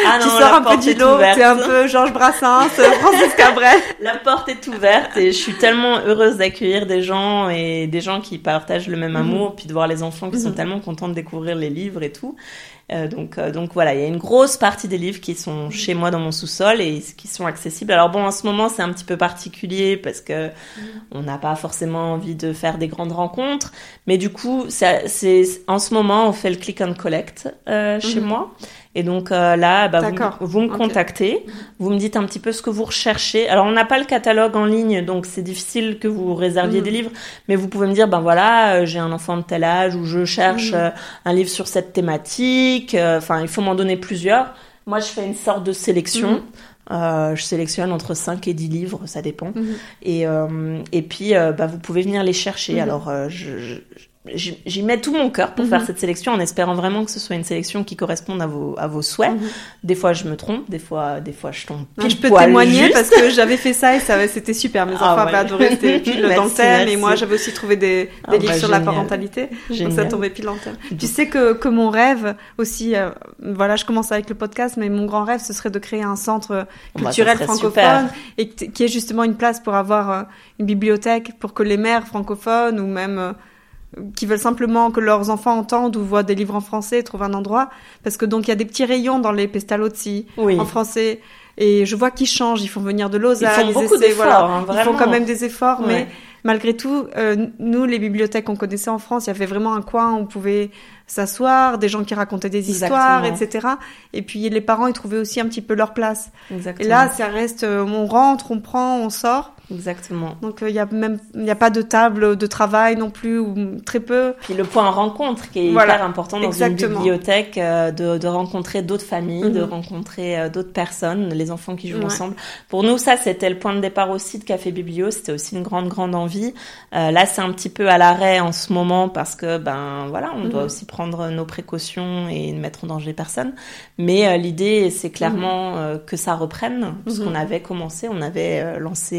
Ah tu non, sors la un peu du lot, t'es un peu Georges Brassens, Francis Cabrel. La porte est ouverte et je suis tellement heureuse d'accueillir des gens et des gens qui partagent le même Mhm. amour, puis de voir les enfants qui sont Mhm. tellement contents de découvrir les livres et tout. Euh, donc, euh, donc voilà, il y a une grosse partie des livres qui sont chez moi dans mon sous-sol et qui sont accessibles. Alors bon, en ce moment c'est un petit peu particulier parce que on n'a pas forcément envie de faire des grandes rencontres, mais du coup, c'est en ce moment on fait le click and collect euh, chez Mhm. moi. Et donc euh, là, bah, vous, vous me contactez, vous me dites un petit peu ce que vous recherchez. Alors on n'a pas le catalogue en ligne, donc c'est difficile que vous réserviez Mhm. des livres, mais vous pouvez me dire, ben voilà, euh, j'ai un enfant de tel âge ou je cherche Mhm. euh, un livre sur cette thématique. Euh, Enfin, il faut m'en donner plusieurs. Moi, je fais une sorte de sélection. Mhm. Euh, je sélectionne entre 5 et 10 livres, ça dépend. Et, euh, et puis, euh, bah, vous pouvez venir les chercher. Alors, je, je- j'y mets tout mon cœur pour Mhm. faire cette sélection en espérant vraiment que ce soit une sélection qui corresponde à vos, à vos souhaits. Mhm. Des fois, je me trompe, des fois, des fois, je tombe Non, pile je peux poil témoigner juste. parce que j'avais fait ça et ça c'était super. Mes Ah enfants ouais. avaient adoré, c'était pile dans le Merci, thème. Et merci. moi, j'avais aussi trouvé des, des Ah livres bah, sur la génial. parentalité. Donc ça tombait pile en thème. Tu sais que, que mon rêve aussi, euh, voilà, je commence avec le podcast, mais mon grand rêve, ce serait de créer un centre Bah, culturel francophone super. et qui ait justement une place pour avoir euh, une bibliothèque pour que les mères francophones ou même euh, qui veulent simplement que leurs enfants entendent ou voient des livres en français trouvent un endroit. Parce que donc il y a des petits rayons dans les pestalozzi Oui. en français. Et je vois qu'ils changent. Ils font venir de Lausanne Ils font beaucoup d'efforts, voilà. hein, ils font quand même des efforts mais malgré tout euh, nous les bibliothèques qu'on connaissait en France il y avait vraiment un coin où on pouvait s'asseoir des gens qui racontaient des histoires etc et puis les parents ils trouvaient aussi un petit peu leur place Exactement. et là, ça reste, euh, on rentre, on prend, on sort. Exactement. Donc il y a même, il n'y a pas de table de travail non plus ou très peu. Puis le point rencontre qui est Voilà, hyper important dans exactement. une bibliothèque, euh, de, de rencontrer d'autres familles, de Mhm. rencontrer euh, d'autres personnes, les enfants qui jouent Ouais. ensemble. Pour nous, ça, c'était le point de départ aussi de Café Biblio. C'était aussi une grande, grande envie. Euh, là, c'est un petit peu à l'arrêt en ce moment parce que, ben, voilà, on doit Mhm. aussi prendre nos précautions et ne mettre en danger personne. Mais euh, l'idée, c'est clairement euh, que ça reprenne, parce Mhm. qu'on avait commencé, on avait euh, lancé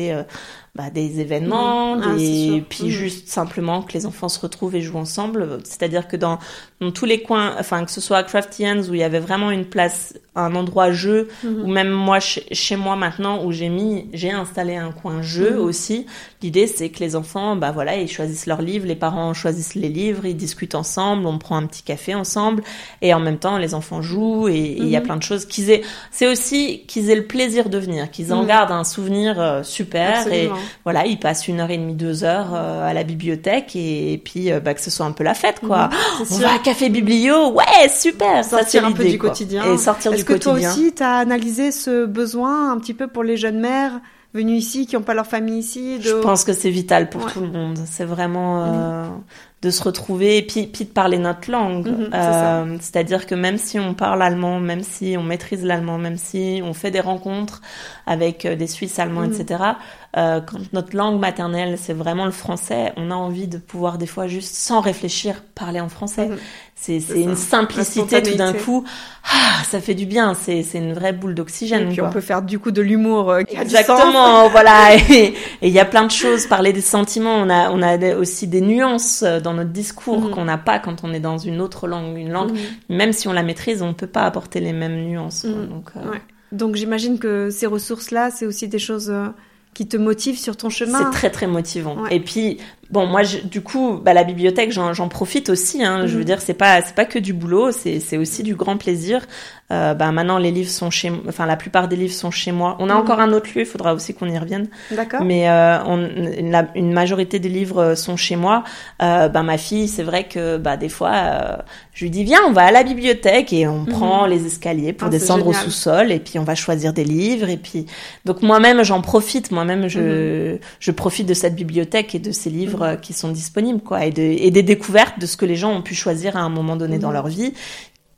bah, des événements. Ah, c'est des... sûr. puis juste simplement que les enfants se retrouvent et jouent ensemble. C'est-à-dire que dans, dans tous les coins, enfin que ce soit à Crafty Hands où il y avait vraiment une place, un endroit jeu, Mhm. ou même moi chez, chez moi maintenant où j'ai mis, j'ai installé un coin jeu Mhm. aussi. L'idée c'est que les enfants, bah voilà, ils choisissent leurs livres, les parents choisissent les livres, ils discutent ensemble, on prend un petit café ensemble, et en même temps les enfants jouent et il y a Mhm. plein de choses qu'ils aient. C'est aussi qu'ils aient le plaisir de venir, qu'ils en gardent un souvenir euh, super et. Voilà, ils passent une heure et demie, deux heures à la bibliothèque et, puis bah, que ce soit un peu la fête, quoi. Mhm, on va à café biblio, ouais, super. Sortir ça, un peu du quotidien. Et sortir du quotidien. Est-ce que toi aussi, tu as analysé ce besoin un petit peu pour les jeunes mères venus ici, qui n'ont pas leur famille ici Je pense que c'est vital pour tout le monde. C'est vraiment euh, de se retrouver et puis, puis de parler notre langue. Mhm, euh, C'est-à-dire que même si on parle allemand, même si on maîtrise l'allemand, même si on fait des rencontres avec euh, des Suisses allemands, mhm. etc., euh, quand notre langue maternelle, c'est vraiment le français, on a envie de pouvoir des fois juste sans réfléchir parler en français. Mhm. C'est une simplicité tout d'un coup. Ah, ça fait du bien. C'est une vraie boule d'oxygène. Et puis on peut faire du coup de l'humour. Euh, Exactement. voilà. Et il y a plein de choses. Parler des sentiments. On a on a aussi des nuances euh, dans notre discours mhm. qu'on n'a pas quand on est dans une autre langue. Une langue, mhm. même si on la maîtrise, on ne peut pas apporter les mêmes nuances. Donc, euh... Donc j'imagine que ces ressources là, c'est aussi des choses qui te motivent sur ton chemin. C'est très très motivant. Et puis Bon, moi, du coup, bah, la bibliothèque, j'en profite aussi. Hein, Je veux mhm. dire, c'est pas, c'est pas que du boulot, c'est aussi du grand plaisir. Euh, bah, maintenant, les livres sont chez, enfin, la plupart des livres sont chez moi. On a mhm. encore un autre lieu, il faudra aussi qu'on y revienne. D'accord. Mais euh, on, une majorité des livres euh, sont chez moi. Euh, bah, ma fille, c'est vrai que, bah, des fois, euh, je lui dis viens, on va à la bibliothèque et on mhm. prend les escaliers pour ah, descendre au sous-sol et puis on va choisir des livres et puis donc moi-même, j'en profite. Moi-même, je, je profite de cette bibliothèque et de ces livres qui sont disponibles, quoi, et, et, des découvertes de ce que les gens ont pu choisir à un moment donné dans mhm. leur vie,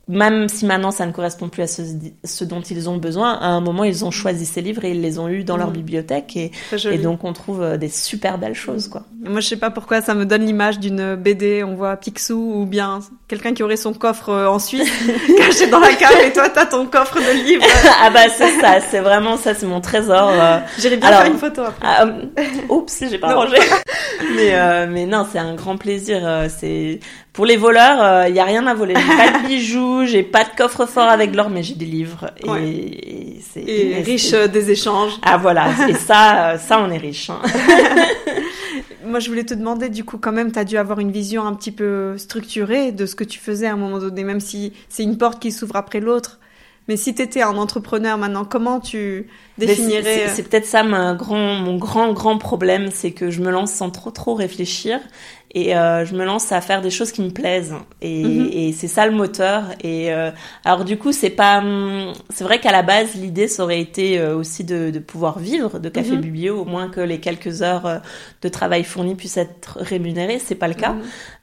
même si maintenant ça ne correspond plus à ce, dont ils ont besoin, à un moment ils ont choisi ces livres et ils les ont eus dans leur mm. bibliothèque et, et, donc on trouve euh, des super belles choses quoi. Moi je sais pas pourquoi ça me donne l'image d'une BD, on voit Picsou ou bien quelqu'un qui aurait son coffre euh, en Suisse caché dans la cave et toi t'as ton coffre de livres. ah bah c'est ça, c'est vraiment ça, c'est mon trésor. Euh. J'irai bien faire une photo après. Ah, oups, j'ai pas rangé. mais mais non, c'est un grand plaisir. c'est pour les voleurs, il y a rien à voler. Pas de bijoux j'ai pas de coffre-fort avec l'or, mais j'ai des livres. Et, c'est riche euh, des échanges. Ah voilà, et ça, euh, ça on est riche. Hein. Moi, je voulais te demander, du coup, quand même, tu as dû avoir une vision un petit peu structurée de ce que tu faisais à un moment donné, même si c'est une porte qui s'ouvre après l'autre. Mais si tu étais un entrepreneur maintenant, comment tu définirais C'est peut-être ça mon grand, mon grand, grand problème, c'est que je me lance sans trop, trop réfléchir et euh, je me lance à faire des choses qui me plaisent. Et, mhm. et c'est ça le moteur. Et euh, alors du coup c'est pas hum, c'est vrai qu'à la base l'idée ça aurait été euh, aussi de, de, pouvoir vivre de café mm biblio au moins que les quelques heures euh, de travail fourni puissent être rémunérées. C'est pas le cas.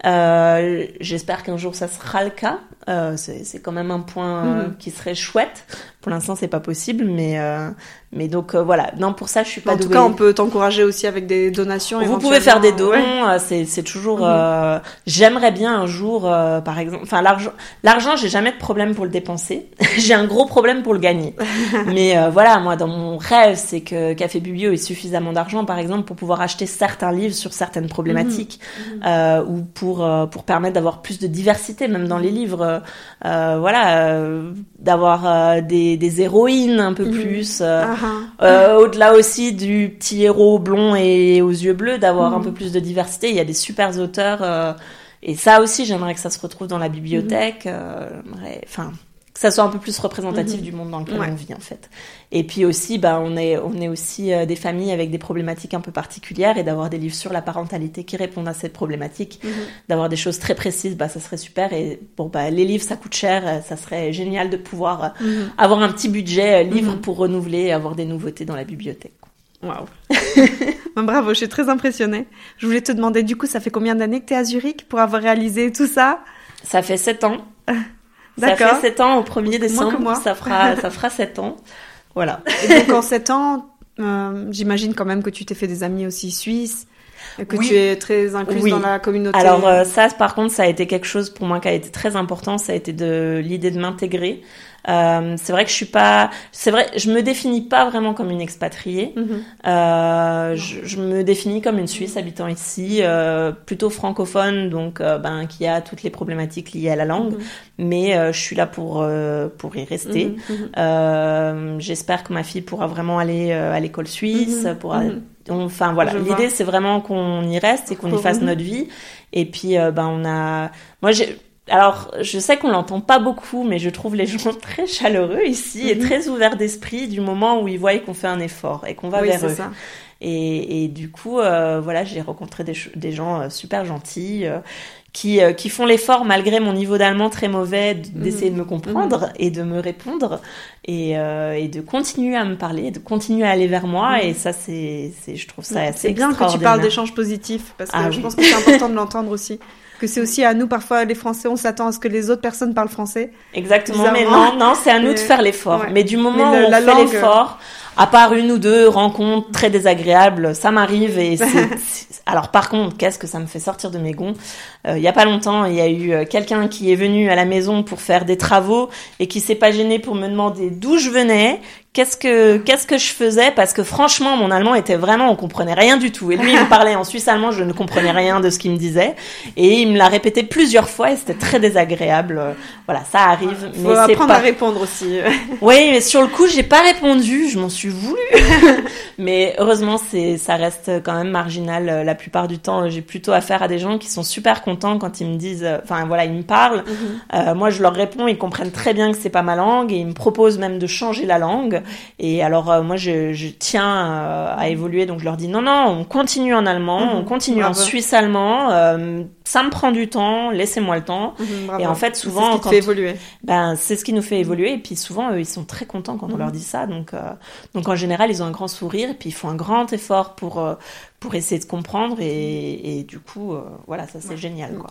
Mhm. j'espère qu'un jour ça sera le cas. C'est quand même un point mhm. qui serait chouette pour l'instant, c'est pas possible, mais euh, mais donc euh, voilà. Non, pour ça, je suis pas. En tout cas, on peut t'encourager aussi avec des donations. Vous pouvez faire des dons. Euh, c'est c'est toujours. Mhm. J'aimerais bien un jour, par exemple. Enfin, l'argent, l'argent, j'ai jamais de problème pour le dépenser. j'ai un gros problème pour le gagner. mais voilà, moi, dans mon rêve, c'est que Café Biblio ait suffisamment d'argent, par exemple, pour pouvoir acheter certains livres sur certaines problématiques, mhm. Mhm. ou pour pour permettre d'avoir plus de diversité, même dans les livres. voilà, d'avoir des des, héroïnes un peu mhm. plus. Euh, ah, ah. euh, au-delà aussi du petit héros blond et aux yeux bleus, d'avoir un mhm. peu plus de diversité. Il y a des super auteurs. Euh, et ça aussi, j'aimerais que ça se retrouve dans la bibliothèque. Enfin, que ça soit un peu plus représentatif mhm. du monde dans lequel on vit en fait. Et puis aussi, bah, on est on est aussi euh, des familles avec des problématiques un peu particulières et d'avoir des livres sur la parentalité qui répondent à cette problématique, mhm. d'avoir des choses très précises, bah ça serait super. Et bon bah les livres ça coûte cher, euh, ça serait génial de pouvoir euh, mhm. avoir un petit budget livre pour renouveler, et avoir des nouveautés dans la bibliothèque. Waouh. Bravo, je suis très impressionnée. Je voulais te demander du coup, ça fait combien d'années que tu es à Zurich pour avoir réalisé tout ça? Ça fait sept ans. Ça fait 7 ans au 1er décembre, ça fera ça fera 7 ans. Voilà. Et donc en 7 ans, euh, j'imagine quand même que tu t'es fait des amis aussi suisses. Que tu es très incluse dans la communauté. Alors euh, ça, par contre, ça a été quelque chose pour moi qui a été très important. Ça a été de l'idée de m'intégrer euh, c'est vrai que je suis pas, c'est vrai, je me définis pas vraiment comme une expatriée. Mhm. euh, je, je, me définis comme une Suisse habitant ici, euh, plutôt francophone, donc ben qui a toutes les problématiques liées à la langue, mhm. mais je suis là pour pour y rester. Mhm. J'espère que ma fille pourra vraiment aller à l'école suisse, pourra Enfin voilà, l'idée c'est vraiment qu'on y reste et qu'on y fasse notre vie. Et puis ben on a, moi j'ai alors, je sais qu'on l'entend pas beaucoup, mais je trouve les gens très chaleureux ici et mhm. très ouverts d'esprit du moment où ils voient qu'on fait un effort et qu'on va vers eux. Ça. Et, et du coup, euh, voilà, j'ai rencontré des, des gens euh, super gentils qui, euh, qui font l'effort, malgré mon niveau d'allemand très mauvais, d'essayer de me comprendre mhm. et de me répondre et, euh, et, de continuer à me parler, de continuer à aller vers moi. Mhm. Et ça, c'est, je trouve ça assez C'est bien que tu parles d'échanges positifs, parce que ah je pense que c'est important de l'entendre aussi que c'est aussi à nous parfois les Français on s'attend à ce que les autres personnes parlent français. Exactement, mais non, non, c'est à nous de faire l'effort. Mais du moment où on fait l'effort, à part une ou deux rencontres très désagréables, ça m'arrive et alors par contre, qu'est-ce que ça me fait sortir de mes gonds? Euh, Il y a pas longtemps, il y a eu euh, quelqu'un qui est venu à la maison pour faire des travaux et qui s'est pas gêné pour me demander d'où je venais, qu'est-ce que qu'est-ce que je faisais? Parce que franchement mon allemand était vraiment on comprenait rien du tout. Et lui il me parlait en suisse allemand je ne comprenais rien de ce qu'il me disait. Et il me l'a répété plusieurs fois et c'était très désagréable. Voilà ça arrive Faut mais apprendre pas... à répondre aussi. Oui mais sur le coup j'ai pas répondu je m'en suis voulu. Mais heureusement c'est ça reste quand même marginal la plupart du temps. J'ai plutôt affaire à des gens qui sont super contents quand ils me disent enfin voilà ils me parlent. Mhm. euh, moi je leur réponds ils comprennent très bien que c'est pas ma langue et ils me proposent même de changer la langue et alors euh, moi je, je tiens euh, à évoluer, donc je leur dis non non, on continue en allemand, mhm. on continue en suisse allemand. Euh, ça me prend du temps, laissez-moi le temps. Mhm, et en fait souvent c'est ce qui fait évoluer. Ben c'est ce qui nous fait évoluer. Et puis souvent eux ils sont très contents quand on leur mhm. dit ça. Donc donc en général ils ont un grand sourire et puis ils font un grand effort pour pour essayer de comprendre et, et du coup voilà ça c'est génial quoi.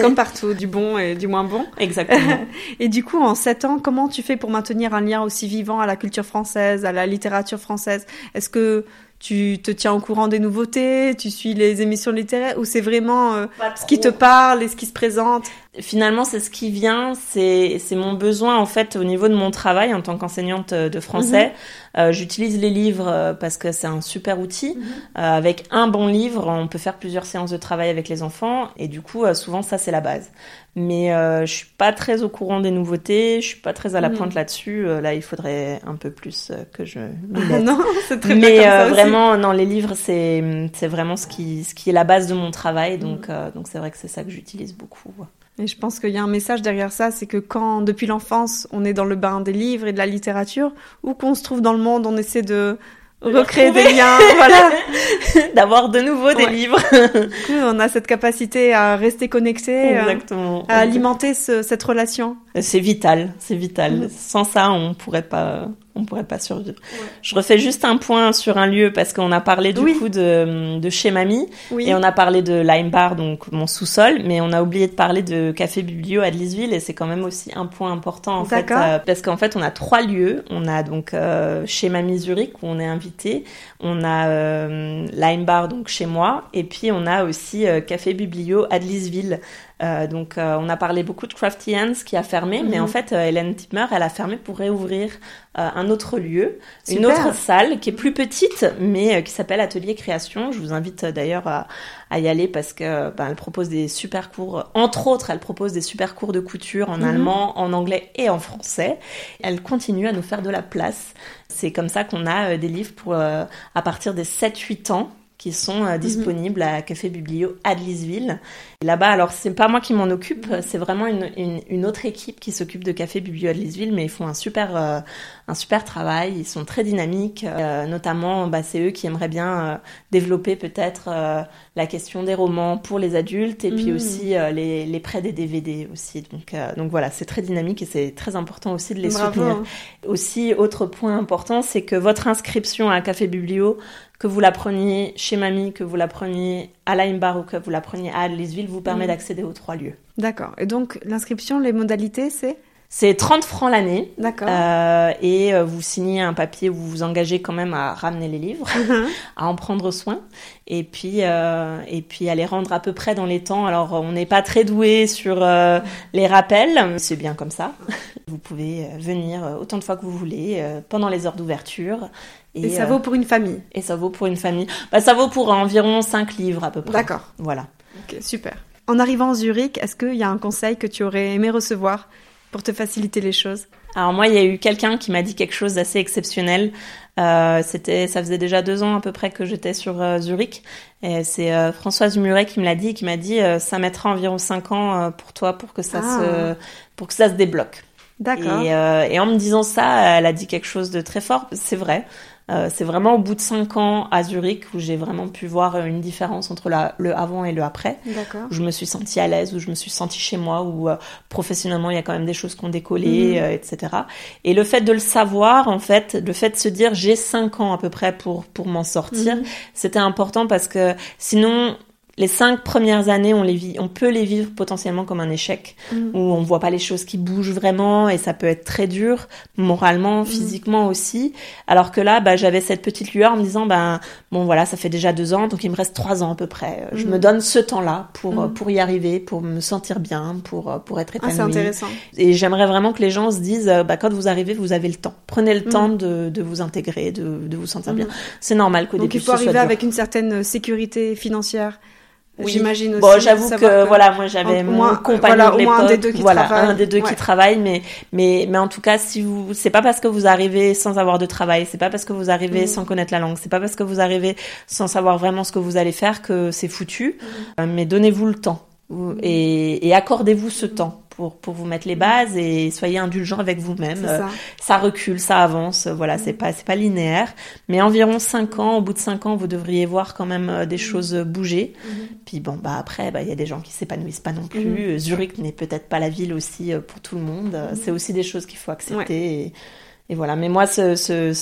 comme partout du bon et du moins bon. Exactement. Et du coup en sept ans comment tu fais pour maintenir un lien aussi vivant à la culture française, à la littérature française? Est-ce que tu te tiens au courant des nouveautés, tu suis les émissions littéraires, ou c'est vraiment euh, ce qui te parle et ce qui se présente? Finalement, c'est ce qui vient, c'est mon besoin en fait au niveau de mon travail en tant qu'enseignante de français. Mhm. Euh, j'utilise les livres euh, parce que c'est un super outil. Mhm. avec un bon livre, on peut faire plusieurs séances de travail avec les enfants, et du coup, souvent ça c'est la base mais euh, je suis pas très au courant des nouveautés, je suis pas très à la mm. pointe là-dessus. Euh, là, il faudrait un peu plus euh, que je. non, c'est très Mais bien euh, vraiment, non, les livres, c'est c'est vraiment ce qui ce qui est la base de mon travail, donc donc c'est vrai que c'est ça que j'utilise beaucoup. Et je pense qu'il y a un message derrière ça, c'est que quand depuis l'enfance on est dans le bain des livres et de la littérature, ou qu'on se trouve dans le monde, on essaie de recréer des liens, voilà, d'avoir de nouveau des livres. on a cette capacité à rester connecté, Exactement. à alimenter ce, cette relation. C'est vital, c'est vital. Mm. Sans ça, on pourrait pas on pourrait pas survivre. Je refais juste un point sur un lieu parce qu'on a parlé du coup de, de chez Mamie et on a parlé de Lime Bar, donc mon sous-sol, mais on a oublié de parler de Café Biblio à Lisville et c'est quand même aussi un point important en fait euh, parce qu'en fait on a trois lieux. On a donc euh, chez Mamie Zurich où on est invité, on a euh, Lime Bar donc chez moi et puis on a aussi Café Biblio à Lisville euh, donc, euh, on a parlé beaucoup de Crafty Hands qui a fermé, mais en mhm. fait, euh, Hélène Tipmer, elle a fermé pour réouvrir un autre lieu, une autre salle qui est plus petite, mais qui s'appelle Atelier Création. Je vous invite d'ailleurs à, à, y aller parce que ben, elle propose des super cours. Entre autres, elle propose des super cours de couture en mhm. allemand, en anglais et en français. Elle continue à nous faire de la place. C'est comme ça qu'on a des livres pour à partir des 7-8 ans qui sont euh, mhm. disponibles à Café Biblio à Là-bas, alors c'est pas moi qui m'en occupe, mhm. c'est vraiment une, une, une, autre équipe qui s'occupe de Café Biblio à mais ils font un super, euh, un super travail, ils sont très dynamiques, euh, notamment bah, c'est eux qui aimeraient bien développer peut-être la question des romans pour les adultes et puis mhm. aussi les, les prêts des DVD aussi. Donc, donc voilà, c'est très dynamique et c'est très important aussi de les soutenir. Aussi, autre point important, c'est que votre inscription à Café Biblio que vous la preniez chez Mamie, que vous la preniez à Laimbar ou que vous la preniez à Lisville, vous permet mm. d'accéder aux trois lieux. D'accord. Et donc, l'inscription, les modalités, c'est c'est 30 francs l'année. D'accord. Euh, et euh, vous signez un papier où vous vous engagez quand même à ramener les livres, mm-hmm. à en prendre soin, et puis euh, et puis à les rendre à peu près dans les temps. Alors on n'est pas très doué sur euh, les rappels, c'est bien comme ça. Vous pouvez venir autant de fois que vous voulez pendant les heures d'ouverture et, ça vaut pour une famille Et ça vaut pour une famille. Bah, ça vaut pour environ 5 livres à peu près. D'accord. Voilà. Ok, super. En arrivant à Zurich, est-ce qu'il y a un conseil que tu aurais aimé recevoir pour te faciliter les choses? Alors moi, il y a eu quelqu'un qui m'a dit quelque chose d'assez exceptionnel. Euh, c'était, ça faisait déjà deux ans à peu près que j'étais sur euh, Zurich. Et c'est euh, Françoise Muret qui me l'a dit, qui m'a dit ça mettra environ cinq ans pour toi pour que ça ah. se, pour que ça se débloque. D'accord. Et, et, en me disant ça, elle a dit quelque chose de très fort. C'est vrai. Euh, c'est vraiment au bout de cinq ans à Zurich où j'ai vraiment pu voir une différence entre la, le avant et le après. Où je me suis sentie à l'aise, où je me suis sentie chez moi, où euh, professionnellement il y a quand même des choses qui ont décollé, mhm. euh, etc. Et le fait de le savoir, en fait, le fait de se dire j'ai cinq ans à peu près pour pour m'en sortir, mhm. c'était important parce que sinon les cinq premières années, on les vit, on peut les vivre potentiellement comme un échec, mm. où on voit pas les choses qui bougent vraiment et ça peut être très dur, moralement, mm. physiquement aussi. Alors que là, bah, j'avais cette petite lueur en me disant, ben bon voilà, ça fait déjà deux ans, donc il me reste trois ans à peu près. Je mm. me donne ce temps-là pour pour y arriver, pour me sentir bien, pour pour être épanouie. Ah, c'est intéressant. Et j'aimerais vraiment que les gens se disent, bah quand vous arrivez, vous avez le temps. Prenez le temps de, de vous intégrer, de, de vous sentir bien. C'est normal qu'au début. Donc il faut arriver avec une certaine sécurité financière oui. J'imagine aussi. Bon, j'avoue que, voilà, moi j'avais mon compagnon de l'époque, un des deux qui voilà, travaille. un des deux qui travaille, mais mais mais en tout cas, si vous, c'est pas parce que vous arrivez sans avoir de travail, c'est pas parce que vous arrivez mm. sans connaître la langue, c'est pas parce que vous arrivez sans savoir vraiment ce que vous allez faire que c'est foutu. Mm. Euh, mais donnez-vous le temps et, et accordez-vous ce temps pour, pour vous mettre les bases et soyez indulgent avec vous-même. Ça. Euh, ça. recule, ça avance, voilà, c'est pas c'est pas linéaire, mais environ cinq ans, au bout de cinq ans, vous devriez voir quand même euh, des choses bouger. Mhm. Puis bon, bah après, bah il y a des gens qui s'épanouissent pas non plus. Mhm. Zurich n'est peut-être pas la ville aussi euh, pour tout le monde. C'est aussi des choses qu'il faut accepter. Et, et, voilà. Mais moi, ce, ce,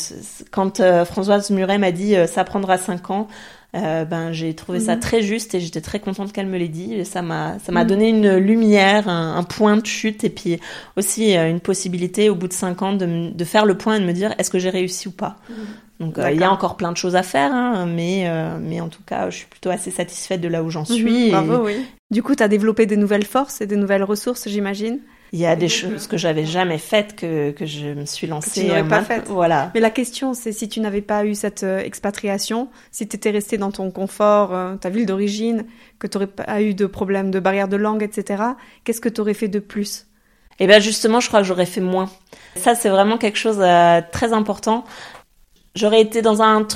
quand Françoise Muret m'a dit ça prendra cinq ans, euh, ben j'ai trouvé ça mhm. très juste et j'étais très contente qu'elle me l'ait dit. Et ça m'a ça m'a mhm. donné une lumière, un, point de chute et puis aussi euh, une possibilité au bout de cinq ans de, de faire le point et de me dire est-ce que j'ai réussi ou pas? Mhm. Donc euh, il y a encore plein de choses à faire, hein, mais mais en tout cas je suis plutôt assez satisfaite de là où j'en suis. Bravo, oui. Du coup, tu as développé des nouvelles forces et des nouvelles ressources, j'imagine? Il y a des choses que j'avais jamais faites que, que je me suis lancée. Que tu pas faites. Voilà. Mais la question, c'est si tu n'avais pas eu cette euh, expatriation, si tu étais resté dans ton confort, euh, ta ville d'origine, que tu n'aurais pas eu de problème de barrière de langue, etc., qu'est-ce que tu aurais fait de plus? Eh bien, justement, je crois que j'aurais fait moins. Ça, c'est vraiment quelque chose de euh, très important j'aurais été dans un,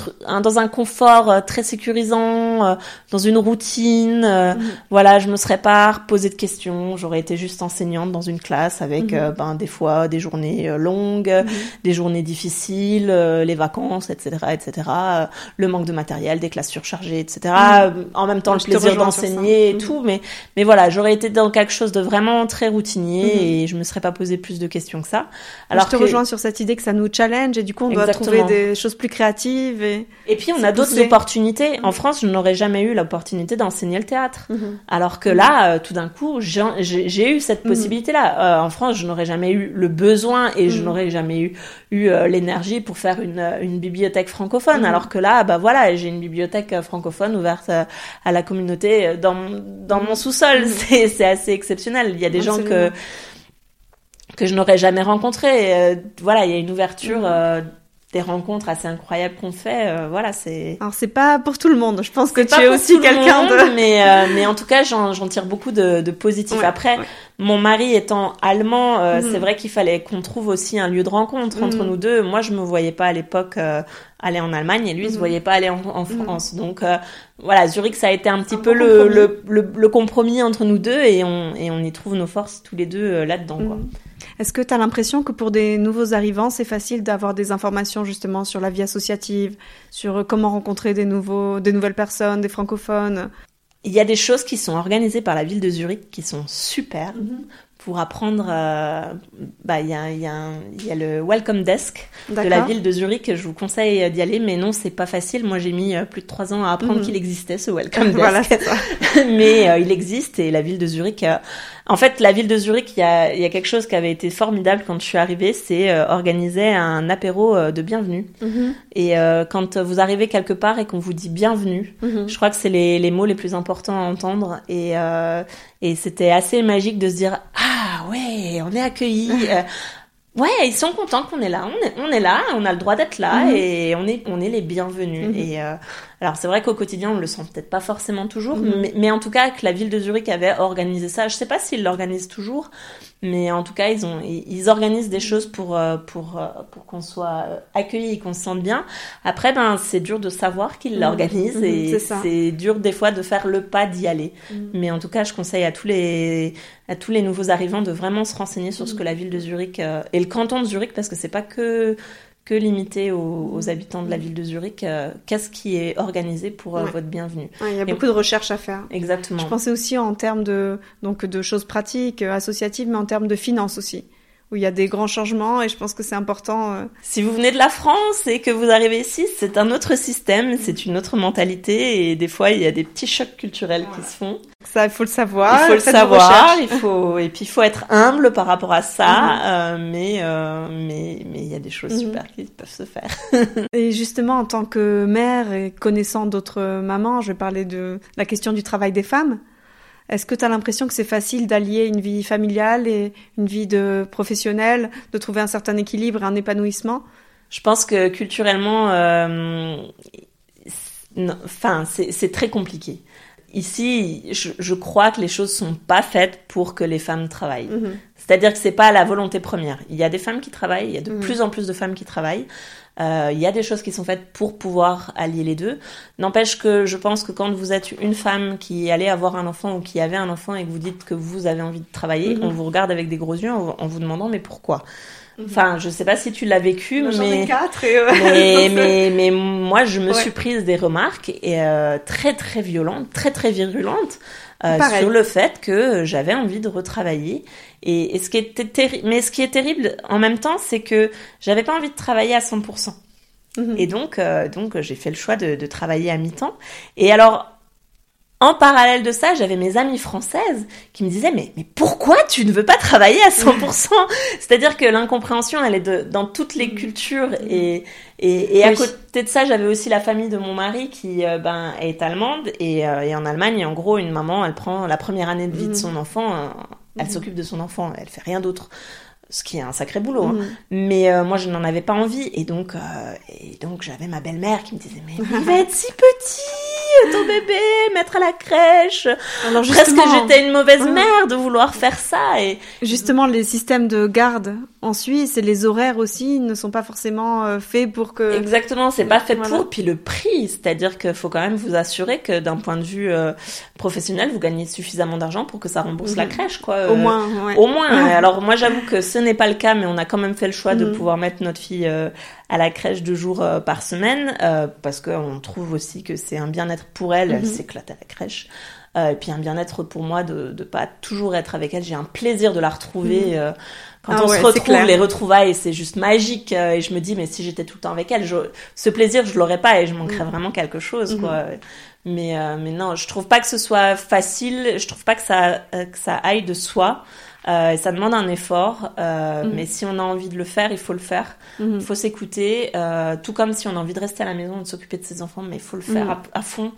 dans un confort euh, très sécurisant, euh, dans une routine. Euh, mhm. Voilà, je me serais pas posé de questions. J'aurais été juste enseignante dans une classe avec mhm. ben des fois des journées longues, mhm. des journées difficiles, les vacances, etc., etc. le manque de matériel, des classes surchargées, etc. En même temps, le plaisir d'enseigner et tout. Mais mais voilà, j'aurais été dans quelque chose de vraiment très routinier et je me serais pas posé plus de questions que ça. Alors je te rejoins sur cette idée que ça nous challenge et du coup on doit trouver des choses plus créatives. Et, et puis on a d'autres opportunités. En France, je n'aurais jamais eu l'opportunité d'enseigner le théâtre. Mhm. Alors que là, euh, tout d'un coup, j'ai eu cette mhm. possibilité-là. Euh, en France, je n'aurais jamais eu le besoin et je n'aurais jamais eu, eu euh, l'énergie pour faire une, une bibliothèque francophone. Alors que là, bah voilà, j'ai une bibliothèque francophone ouverte à la communauté dans, dans mon sous-sol. C'est assez exceptionnel. Il y a des gens que que je n'aurais jamais rencontrés. voilà, il y a une ouverture des rencontres assez incroyables qu'on fait. Euh, voilà, c'est. Alors c'est pas pour tout le monde. Je pense que tu es aussi quelqu'un de. Mais euh, mais en tout cas, j'en tire beaucoup de, de positif. Après, mon mari étant allemand, euh, mhm. c'est vrai qu'il fallait qu'on trouve aussi un lieu de rencontre entre mhm. nous deux. Moi, je me voyais pas à l'époque aller en Allemagne et lui, il se mhm. voyait pas aller en, en France. Donc voilà, Zurich, ça a été un petit peu le, le, le, compromis entre nous deux et on et on y trouve nos forces tous les deux là-dedans. quoi. Est-ce que tu as l'impression que pour des nouveaux arrivants, c'est facile d'avoir des informations justement sur la vie associative, sur comment rencontrer des, nouveaux, des nouvelles personnes, des francophones? Il y a des choses qui sont organisées par la ville de Zurich qui sont super. Mhm pour apprendre. Euh, bah, il y a, y, a y a le Welcome Desk de la ville de Zurich. Je vous conseille d'y aller, mais non, c'est pas facile. Moi, j'ai mis euh, plus de trois ans à apprendre mhm. qu'il existait ce Welcome Desk. voilà, ça. mais euh, il existe et la ville de Zurich. en fait, la ville de Zurich, il y a, y a quelque chose qui avait été formidable quand je suis arrivée, c'est organiser un apéro de bienvenue. Mhm. Et quand vous arrivez quelque part et qu'on vous dit bienvenue, mhm. je crois que c'est les, les mots les plus importants à entendre. Et et c'était assez magique de se dire ah ouais, on est accueillis. Euh, ouais, ils sont contents qu'on est là. On est, on est là, on a le droit d'être là mhm. et on est, on est les bienvenus. Mhm. Et euh, alors c'est vrai qu'au quotidien on le sent peut-être pas forcément toujours, mhm. mais, mais, en tout cas que la ville de Zurich avait organisé ça. Je sais pas s'ils l'organisent toujours, mais en tout cas, ils ont, ils organisent des choses pour euh, pour euh, pour qu'on soit euh, accueilli et qu'on se sente bien. Après, ben c'est dur de savoir qu'ils mmh. l'organisent mmh, et c'est dur des fois de faire le pas d'y aller. Mmh. Mais en tout cas, je conseille à tous les à tous les nouveaux arrivants de vraiment se renseigner sur ce que la ville de Zurich et le canton de Zurich, parce que c'est pas que que limité aux, habitants de la ville de Zurich. Euh, qu'est-ce qui est organisé pour euh, votre bienvenue Il y a beaucoup de recherches à faire. Exactement. Je pensais aussi en termes de, donc, de choses pratiques, associatives, mais en termes de finances aussi où il y a des grands changements et je pense que c'est important. Euh. Si vous venez de la France et que vous arrivez ici, c'est un autre système, c'est une autre mentalité et des fois il y a des petits chocs culturels qui se font. Ça, il faut le savoir. Il faut le savoir. Il faut et puis il faut être humble par rapport à ça. Mhm. euh, mais euh, mais mais il y a des choses mhm. super qui peuvent se faire. et justement, en tant que mère et connaissant d'autres mamans, je vais parler de la question du travail des femmes. Est-ce que tu as l'impression que c'est facile d'allier une vie familiale et une vie de professionnelle, de trouver un certain équilibre, un épanouissement? Je pense que culturellement, euh, c'est très compliqué. Ici, je, crois que les choses sont pas faites pour que les femmes travaillent. Mm-hmm. C'est-à-dire que c'est pas la volonté première. Il y a des femmes qui travaillent, il y a de mm-hmm. plus en plus de femmes qui travaillent. Euh, il y a des choses qui sont faites pour pouvoir allier les deux. N'empêche que je pense que quand vous êtes une femme qui allait avoir un enfant ou qui avait un enfant et que vous dites que vous avez envie de travailler, mhm. on vous regarde avec des gros yeux en, vous demandant mais pourquoi? mhm. Enfin, je sais pas si tu l'as vécu, mais... quatre mais, mais, mais, moi, je me suis prise des remarques et euh, très très violentes, très très virulentes euh, sur le fait que j'avais envie de retravailler. Et, ce qui était terrible, mais ce qui est terrible en même temps, c'est que j'avais pas envie de travailler à 100%. Mhm. Et donc, euh, donc j'ai fait le choix de, de travailler à mi-temps. Et alors, en parallèle de ça, j'avais mes amies françaises qui me disaient mais mais pourquoi tu ne veux pas travailler à 100% C'est-à-dire que l'incompréhension, elle est de, dans toutes les cultures et et, et à côté de ça, j'avais aussi la famille de mon mari qui euh, ben est allemande et, euh, et, en Allemagne, en gros, une maman, elle prend la première année de vie de mm. son enfant, euh, elle mm. s'occupe de son enfant, elle fait rien d'autre ce qui est un sacré boulot. Hein. Mm. Mais moi, je n'en avais pas envie. Et donc, et donc j'avais ma belle-mère qui me disait, mais il va être si petit ton bébé, mettre à la crèche. Alors Presque j'étais une mauvaise mère de vouloir faire ça. Et justement, les systèmes de garde en Suisse et les horaires aussi ne sont pas forcément euh, faits pour que. Exactement, c'est pas fait pour. Puis le prix, c'est-à-dire qu'il faut quand même vous assurer que d'un point de vue euh, professionnel, vous gagnez suffisamment d'argent pour que ça rembourse la mhm. crèche, quoi. Au moins. Au moins. Alors moi, j'avoue que ce n'est pas le cas, mais on a quand même fait le choix de mhm. pouvoir mettre notre fille euh, à la crèche deux jours par semaine parce qu'on trouve aussi que c'est un bien-être pour elle. Elle mhm. s'éclate à la crèche. et puis un bien-être pour moi de ne pas toujours être avec elle. J'ai un plaisir de la retrouver. Quand ah on se retrouve, les retrouvailles, c'est juste magique. Euh, et je me dis, mais si j'étais tout le temps avec elle, je... ce plaisir, je l'aurais pas et je manquerais mm. vraiment quelque chose, quoi. Mais, euh, mais non, je trouve pas que ce soit facile. Je trouve pas que ça, euh, que ça aille de soi. Euh, ça demande un effort, euh, mhm. mais si on a envie de le faire, il faut le faire. Mhm. Il faut s'écouter, euh, tout comme si on a envie de rester à la maison, de s'occuper de ses enfants, mais il faut le faire mhm. à, fond.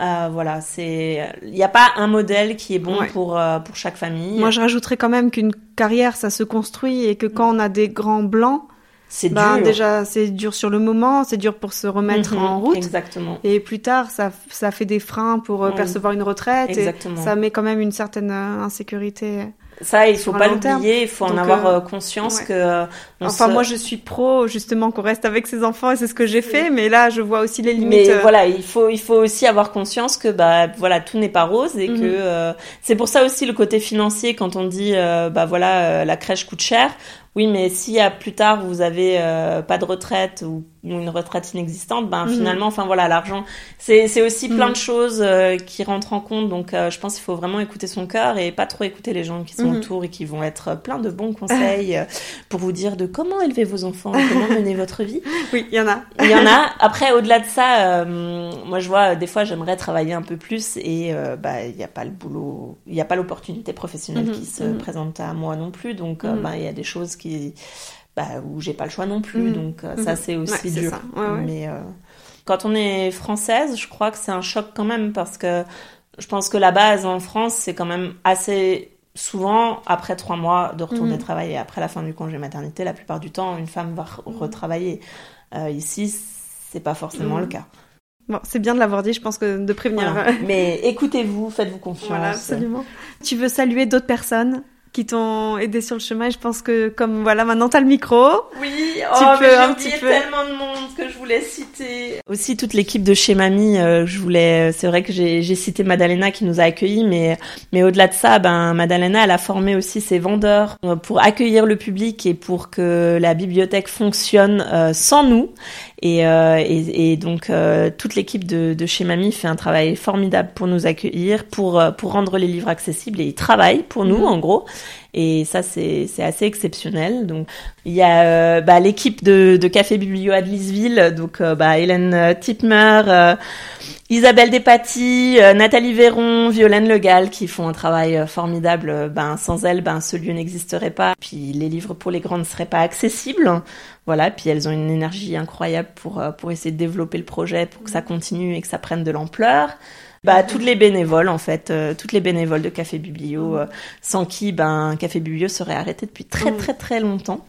Euh, voilà, c'est, il n'y a pas un modèle qui est bon pour pour chaque famille. Moi, je rajouterais quand même qu'une carrière, ça se construit et que quand on a des grands blancs, c'est bah, dur. Déjà, c'est dur sur le moment, c'est dur pour se remettre en route. Exactement. Et plus tard, ça, ça fait des freins pour percevoir une retraite. Exactement. Et ça met quand même une certaine insécurité. Ça, il faut pas l'oublier, il faut en avoir euh, euh, conscience que. Euh, enfin, moi, je suis pro justement qu'on reste avec ses enfants et c'est ce que j'ai fait, mais là, je vois aussi les limites. Mais voilà, il faut, il faut aussi avoir conscience que bah voilà, tout n'est pas rose et que mhm. c'est pour ça aussi le côté financier quand on dit bah voilà, la crèche coûte cher. Oui, mais si à plus tard vous avez pas de retraite ou une retraite inexistante, ben mhm. finalement, enfin voilà, l'argent, c'est aussi plein mhm. de choses euh, qui rentrent en compte. Donc, euh, je pense qu'il faut vraiment écouter son cœur et pas trop écouter les gens qui sont mhm. autour et qui vont être plein de bons conseils euh, pour vous dire de comment élever vos enfants, comment mener votre vie. Oui, il y en a. Il y en a. Après, au-delà de ça, moi, je vois des fois, j'aimerais travailler un peu plus et bah, il n'y a pas le boulot, il n'y a pas l'opportunité professionnelle qui se présente à moi non plus. Donc, bah, il y a des choses qui bah, où j'ai pas le choix non plus. Mm. Donc euh, ça, mm-hmm. c'est aussi dur. Mais euh, quand on est française, je crois que c'est un choc quand même parce que je pense que la base en France, c'est quand même assez souvent après trois mois de retourner mm-hmm. travailler. Après la fin du congé maternité, la plupart du temps, une femme va mm-hmm. retravailler. Euh, ici, c'est pas forcément le cas. Bon, c'est bien de l'avoir dit, je pense que de prévenir. Mais écoutez-vous, faites-vous confiance. Voilà, absolument. Tu veux saluer d'autres personnes? Qui t'ont aidé sur le chemin. Et je pense que comme voilà, maintenant t'as le micro. Oui, oh, tu peux un petit peu. tellement de monde que je voulais citer. Aussi toute l'équipe de chez Mamie, euh, je voulais. C'est vrai que j'ai cité Madalena qui nous a accueillis, mais mais au-delà de ça, ben Madalena, elle a formé aussi ses vendeurs euh, pour accueillir le public et pour que la bibliothèque fonctionne euh, sans nous. Et, euh, et, et, donc euh, toute l'équipe de, de, chez Mamie fait un travail formidable pour nous accueillir, pour euh, pour rendre les livres accessibles et ils travaillent pour nous mhm. en gros. Et ça c'est assez exceptionnel. Donc il y a euh, bah, l'équipe de, de Café Biblio à Lisville, donc bah, Hélène Tipmer. Isabelle Despaty, Nathalie Véron, Violaine Legal qui font un travail formidable. Ben sans elles, ben ce lieu n'existerait pas. Puis les livres pour les grands ne seraient pas accessibles. Voilà, puis elles ont une énergie incroyable pour, euh, pour essayer de développer le projet, pour que ça continue et que ça prenne de l'ampleur. Bah, toutes les bénévoles, en fait, euh, toutes les bénévoles de Café Biblio, euh, sans qui, ben, Café Biblio serait arrêté depuis très, mm. très, très longtemps.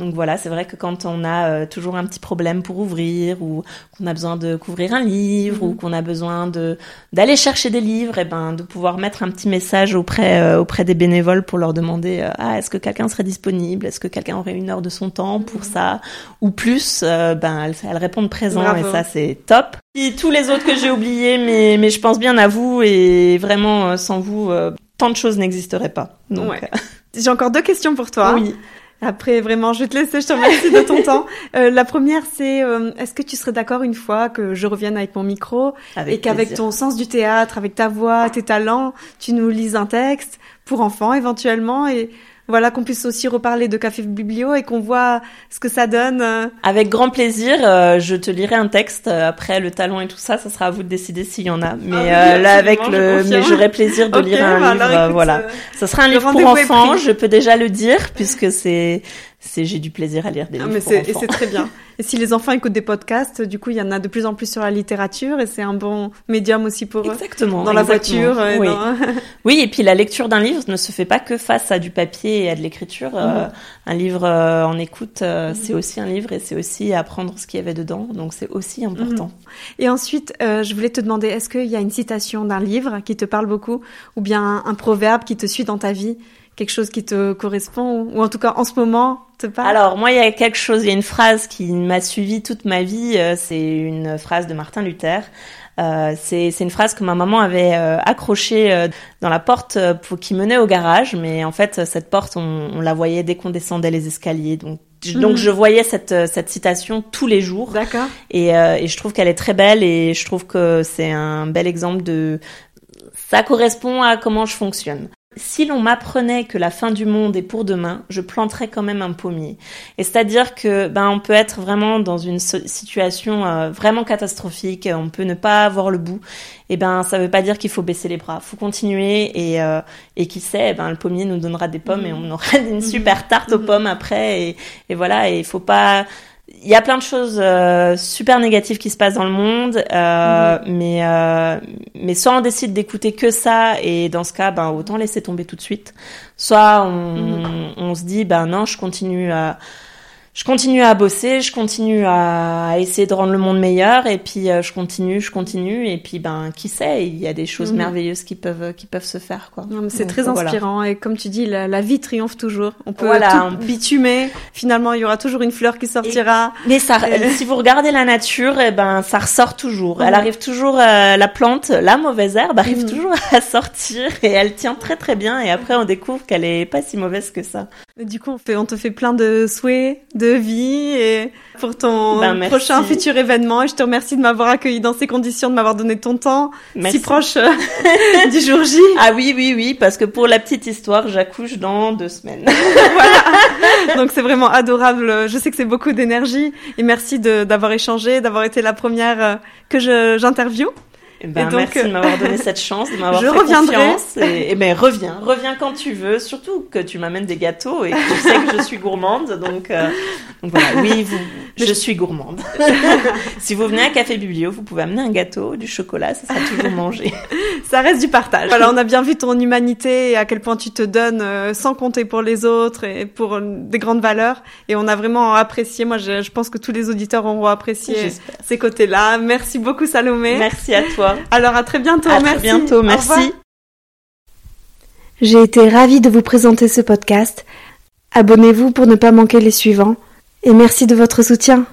Donc voilà, c'est vrai que quand on a euh, toujours un petit problème pour ouvrir ou qu'on a besoin de couvrir un livre ou mhm. qu'on a besoin de d'aller chercher des livres, et eh ben de pouvoir mettre un petit message auprès euh, auprès des bénévoles pour leur demander euh, ah est-ce que quelqu'un serait disponible, est-ce que quelqu'un aurait une heure de son temps pour mhm. ça? Ou plus, ben elles, elles, répondent présent et ça c'est top. Et tous les autres que j'ai oubliés, mais mais je pense bien à vous et vraiment sans vous tant de choses n'existeraient pas. Donc j'ai encore deux questions pour toi. Oui. Après, vraiment, je vais te laisser, je te remercie de ton temps. Euh, la première, c'est euh, est-ce que tu serais d'accord une fois que je revienne avec mon micro et qu'avec ton sens du théâtre, avec ta voix, tes talents, tu nous lises un texte pour enfants éventuellement et voilà qu'on puisse aussi reparler de Café Biblio et qu'on voit ce que ça donne. Euh. Avec grand plaisir, euh, je te lirai un texte euh, après le talent et tout ça, ça sera à vous de décider s'il y en a. Mais ah là avec le mais j'aurai plaisir de lire un bah, livre voilà. ça sera un livre pour enfants, je peux déjà le dire puisque c'est c'est j'ai du plaisir à lire des ah, livres pour enfants. Et c'est très bien. Et si les enfants écoutent des podcasts, du coup, il y en a de plus en plus sur la littérature et c'est un bon médium aussi pour eux. Exactement. Dans la voiture. Oui. oui, et puis la lecture d'un livre ne se fait pas que face à du papier et à de l'écriture. Euh, mhm. un livre euh, en écoute, euh, mhm. c'est aussi un livre et c'est aussi apprendre ce qu'il y avait dedans. Donc c'est aussi important. Mhm. Et ensuite, je voulais te demander, est-ce qu'il y a une citation d'un livre qui te parle beaucoup ou bien un proverbe qui te suit dans ta vie quelque chose qui te correspond ou en tout cas en ce moment te parle? Alors moi il y a quelque chose, il y a une phrase qui m'a suivi toute ma vie, euh, c'est une phrase de Martin Luther. Euh, c'est une phrase que ma maman avait euh, accrochée euh, dans la porte pour, qui menait au garage, mais en fait cette porte on, on la voyait dès qu'on descendait les escaliers, donc donc mhm. je voyais cette cette citation tous les jours. D'accord. Et, et je trouve qu'elle est très belle et je trouve que c'est un bel exemple de ça correspond à comment je fonctionne. Si l'on m'apprenait que la fin du monde est pour demain, je planterais quand même un pommier. Et c'est-à-dire que ben on peut être vraiment dans une situation euh, vraiment catastrophique, on peut ne pas avoir le bout. Et ben ça veut pas dire qu'il faut baisser les bras, faut continuer et euh, et qui sait, ben le pommier nous donnera des pommes et on aura une super tarte aux mmh. pommes après et, et voilà et il faut pas il y a plein de choses euh, super négatives qui se passent dans le monde, euh, mhm. mais euh, mais soit on décide d'écouter que ça et dans ce cas, ben autant laisser tomber tout de suite. Soit on, mhm. on se dit ben non, je continue à je continue à bosser, je continue à essayer de rendre le monde meilleur et puis euh, je continue, je continue et puis ben qui sait, il y a des choses mhm. merveilleuses qui peuvent qui peuvent se faire quoi. C'est très inspirant et comme tu dis, la, vie triomphe toujours. On peut voilà, tout bitumer, finalement il y aura toujours une fleur qui sortira. mais ça, si vous regardez la nature, et eh ben ça ressort toujours. Elle arrive toujours, euh, la plante, la mauvaise herbe arrive mhm. toujours à sortir et elle tient très très bien et après on découvre qu'elle est pas si mauvaise que ça. Du coup, on, fait, on te fait plein de souhaits de vie et pour ton ben, prochain futur événement. Et je te remercie de m'avoir accueilli dans ces conditions, de m'avoir donné ton temps si proche euh, du jour J. Ah oui, oui, oui, parce que pour la petite histoire, j'accouche dans deux semaines. voilà. Donc c'est vraiment adorable. Je sais que c'est beaucoup d'énergie et merci d'avoir échangé, d'avoir été la première euh, que j'interviewe. Eh ben, merci de m'avoir donné cette chance, de m'avoir fait reviendrai. confiance. Et, et ben, reviens, reviens quand tu veux. Surtout que tu m'amènes des gâteaux et que tu sais que je suis gourmande. Donc, euh, donc voilà, oui, vous, je suis gourmande. si vous venez à Café Biblio, vous pouvez amener un gâteau, du chocolat, ça sera toujours mangé. ça reste du partage. Voilà, on a bien vu ton humanité et à quel point tu te donnes euh, sans compter pour les autres et pour euh, des grandes valeurs. Et on a vraiment apprécié. Moi, je, je pense que tous les auditeurs auront apprécié ces côtés-là. Merci beaucoup, Salomé. Merci à toi. Alors à très bientôt. À très bientôt. Merci. J'ai été ravie de vous présenter ce podcast. Abonnez-vous pour ne pas manquer les suivants. Et merci de votre soutien.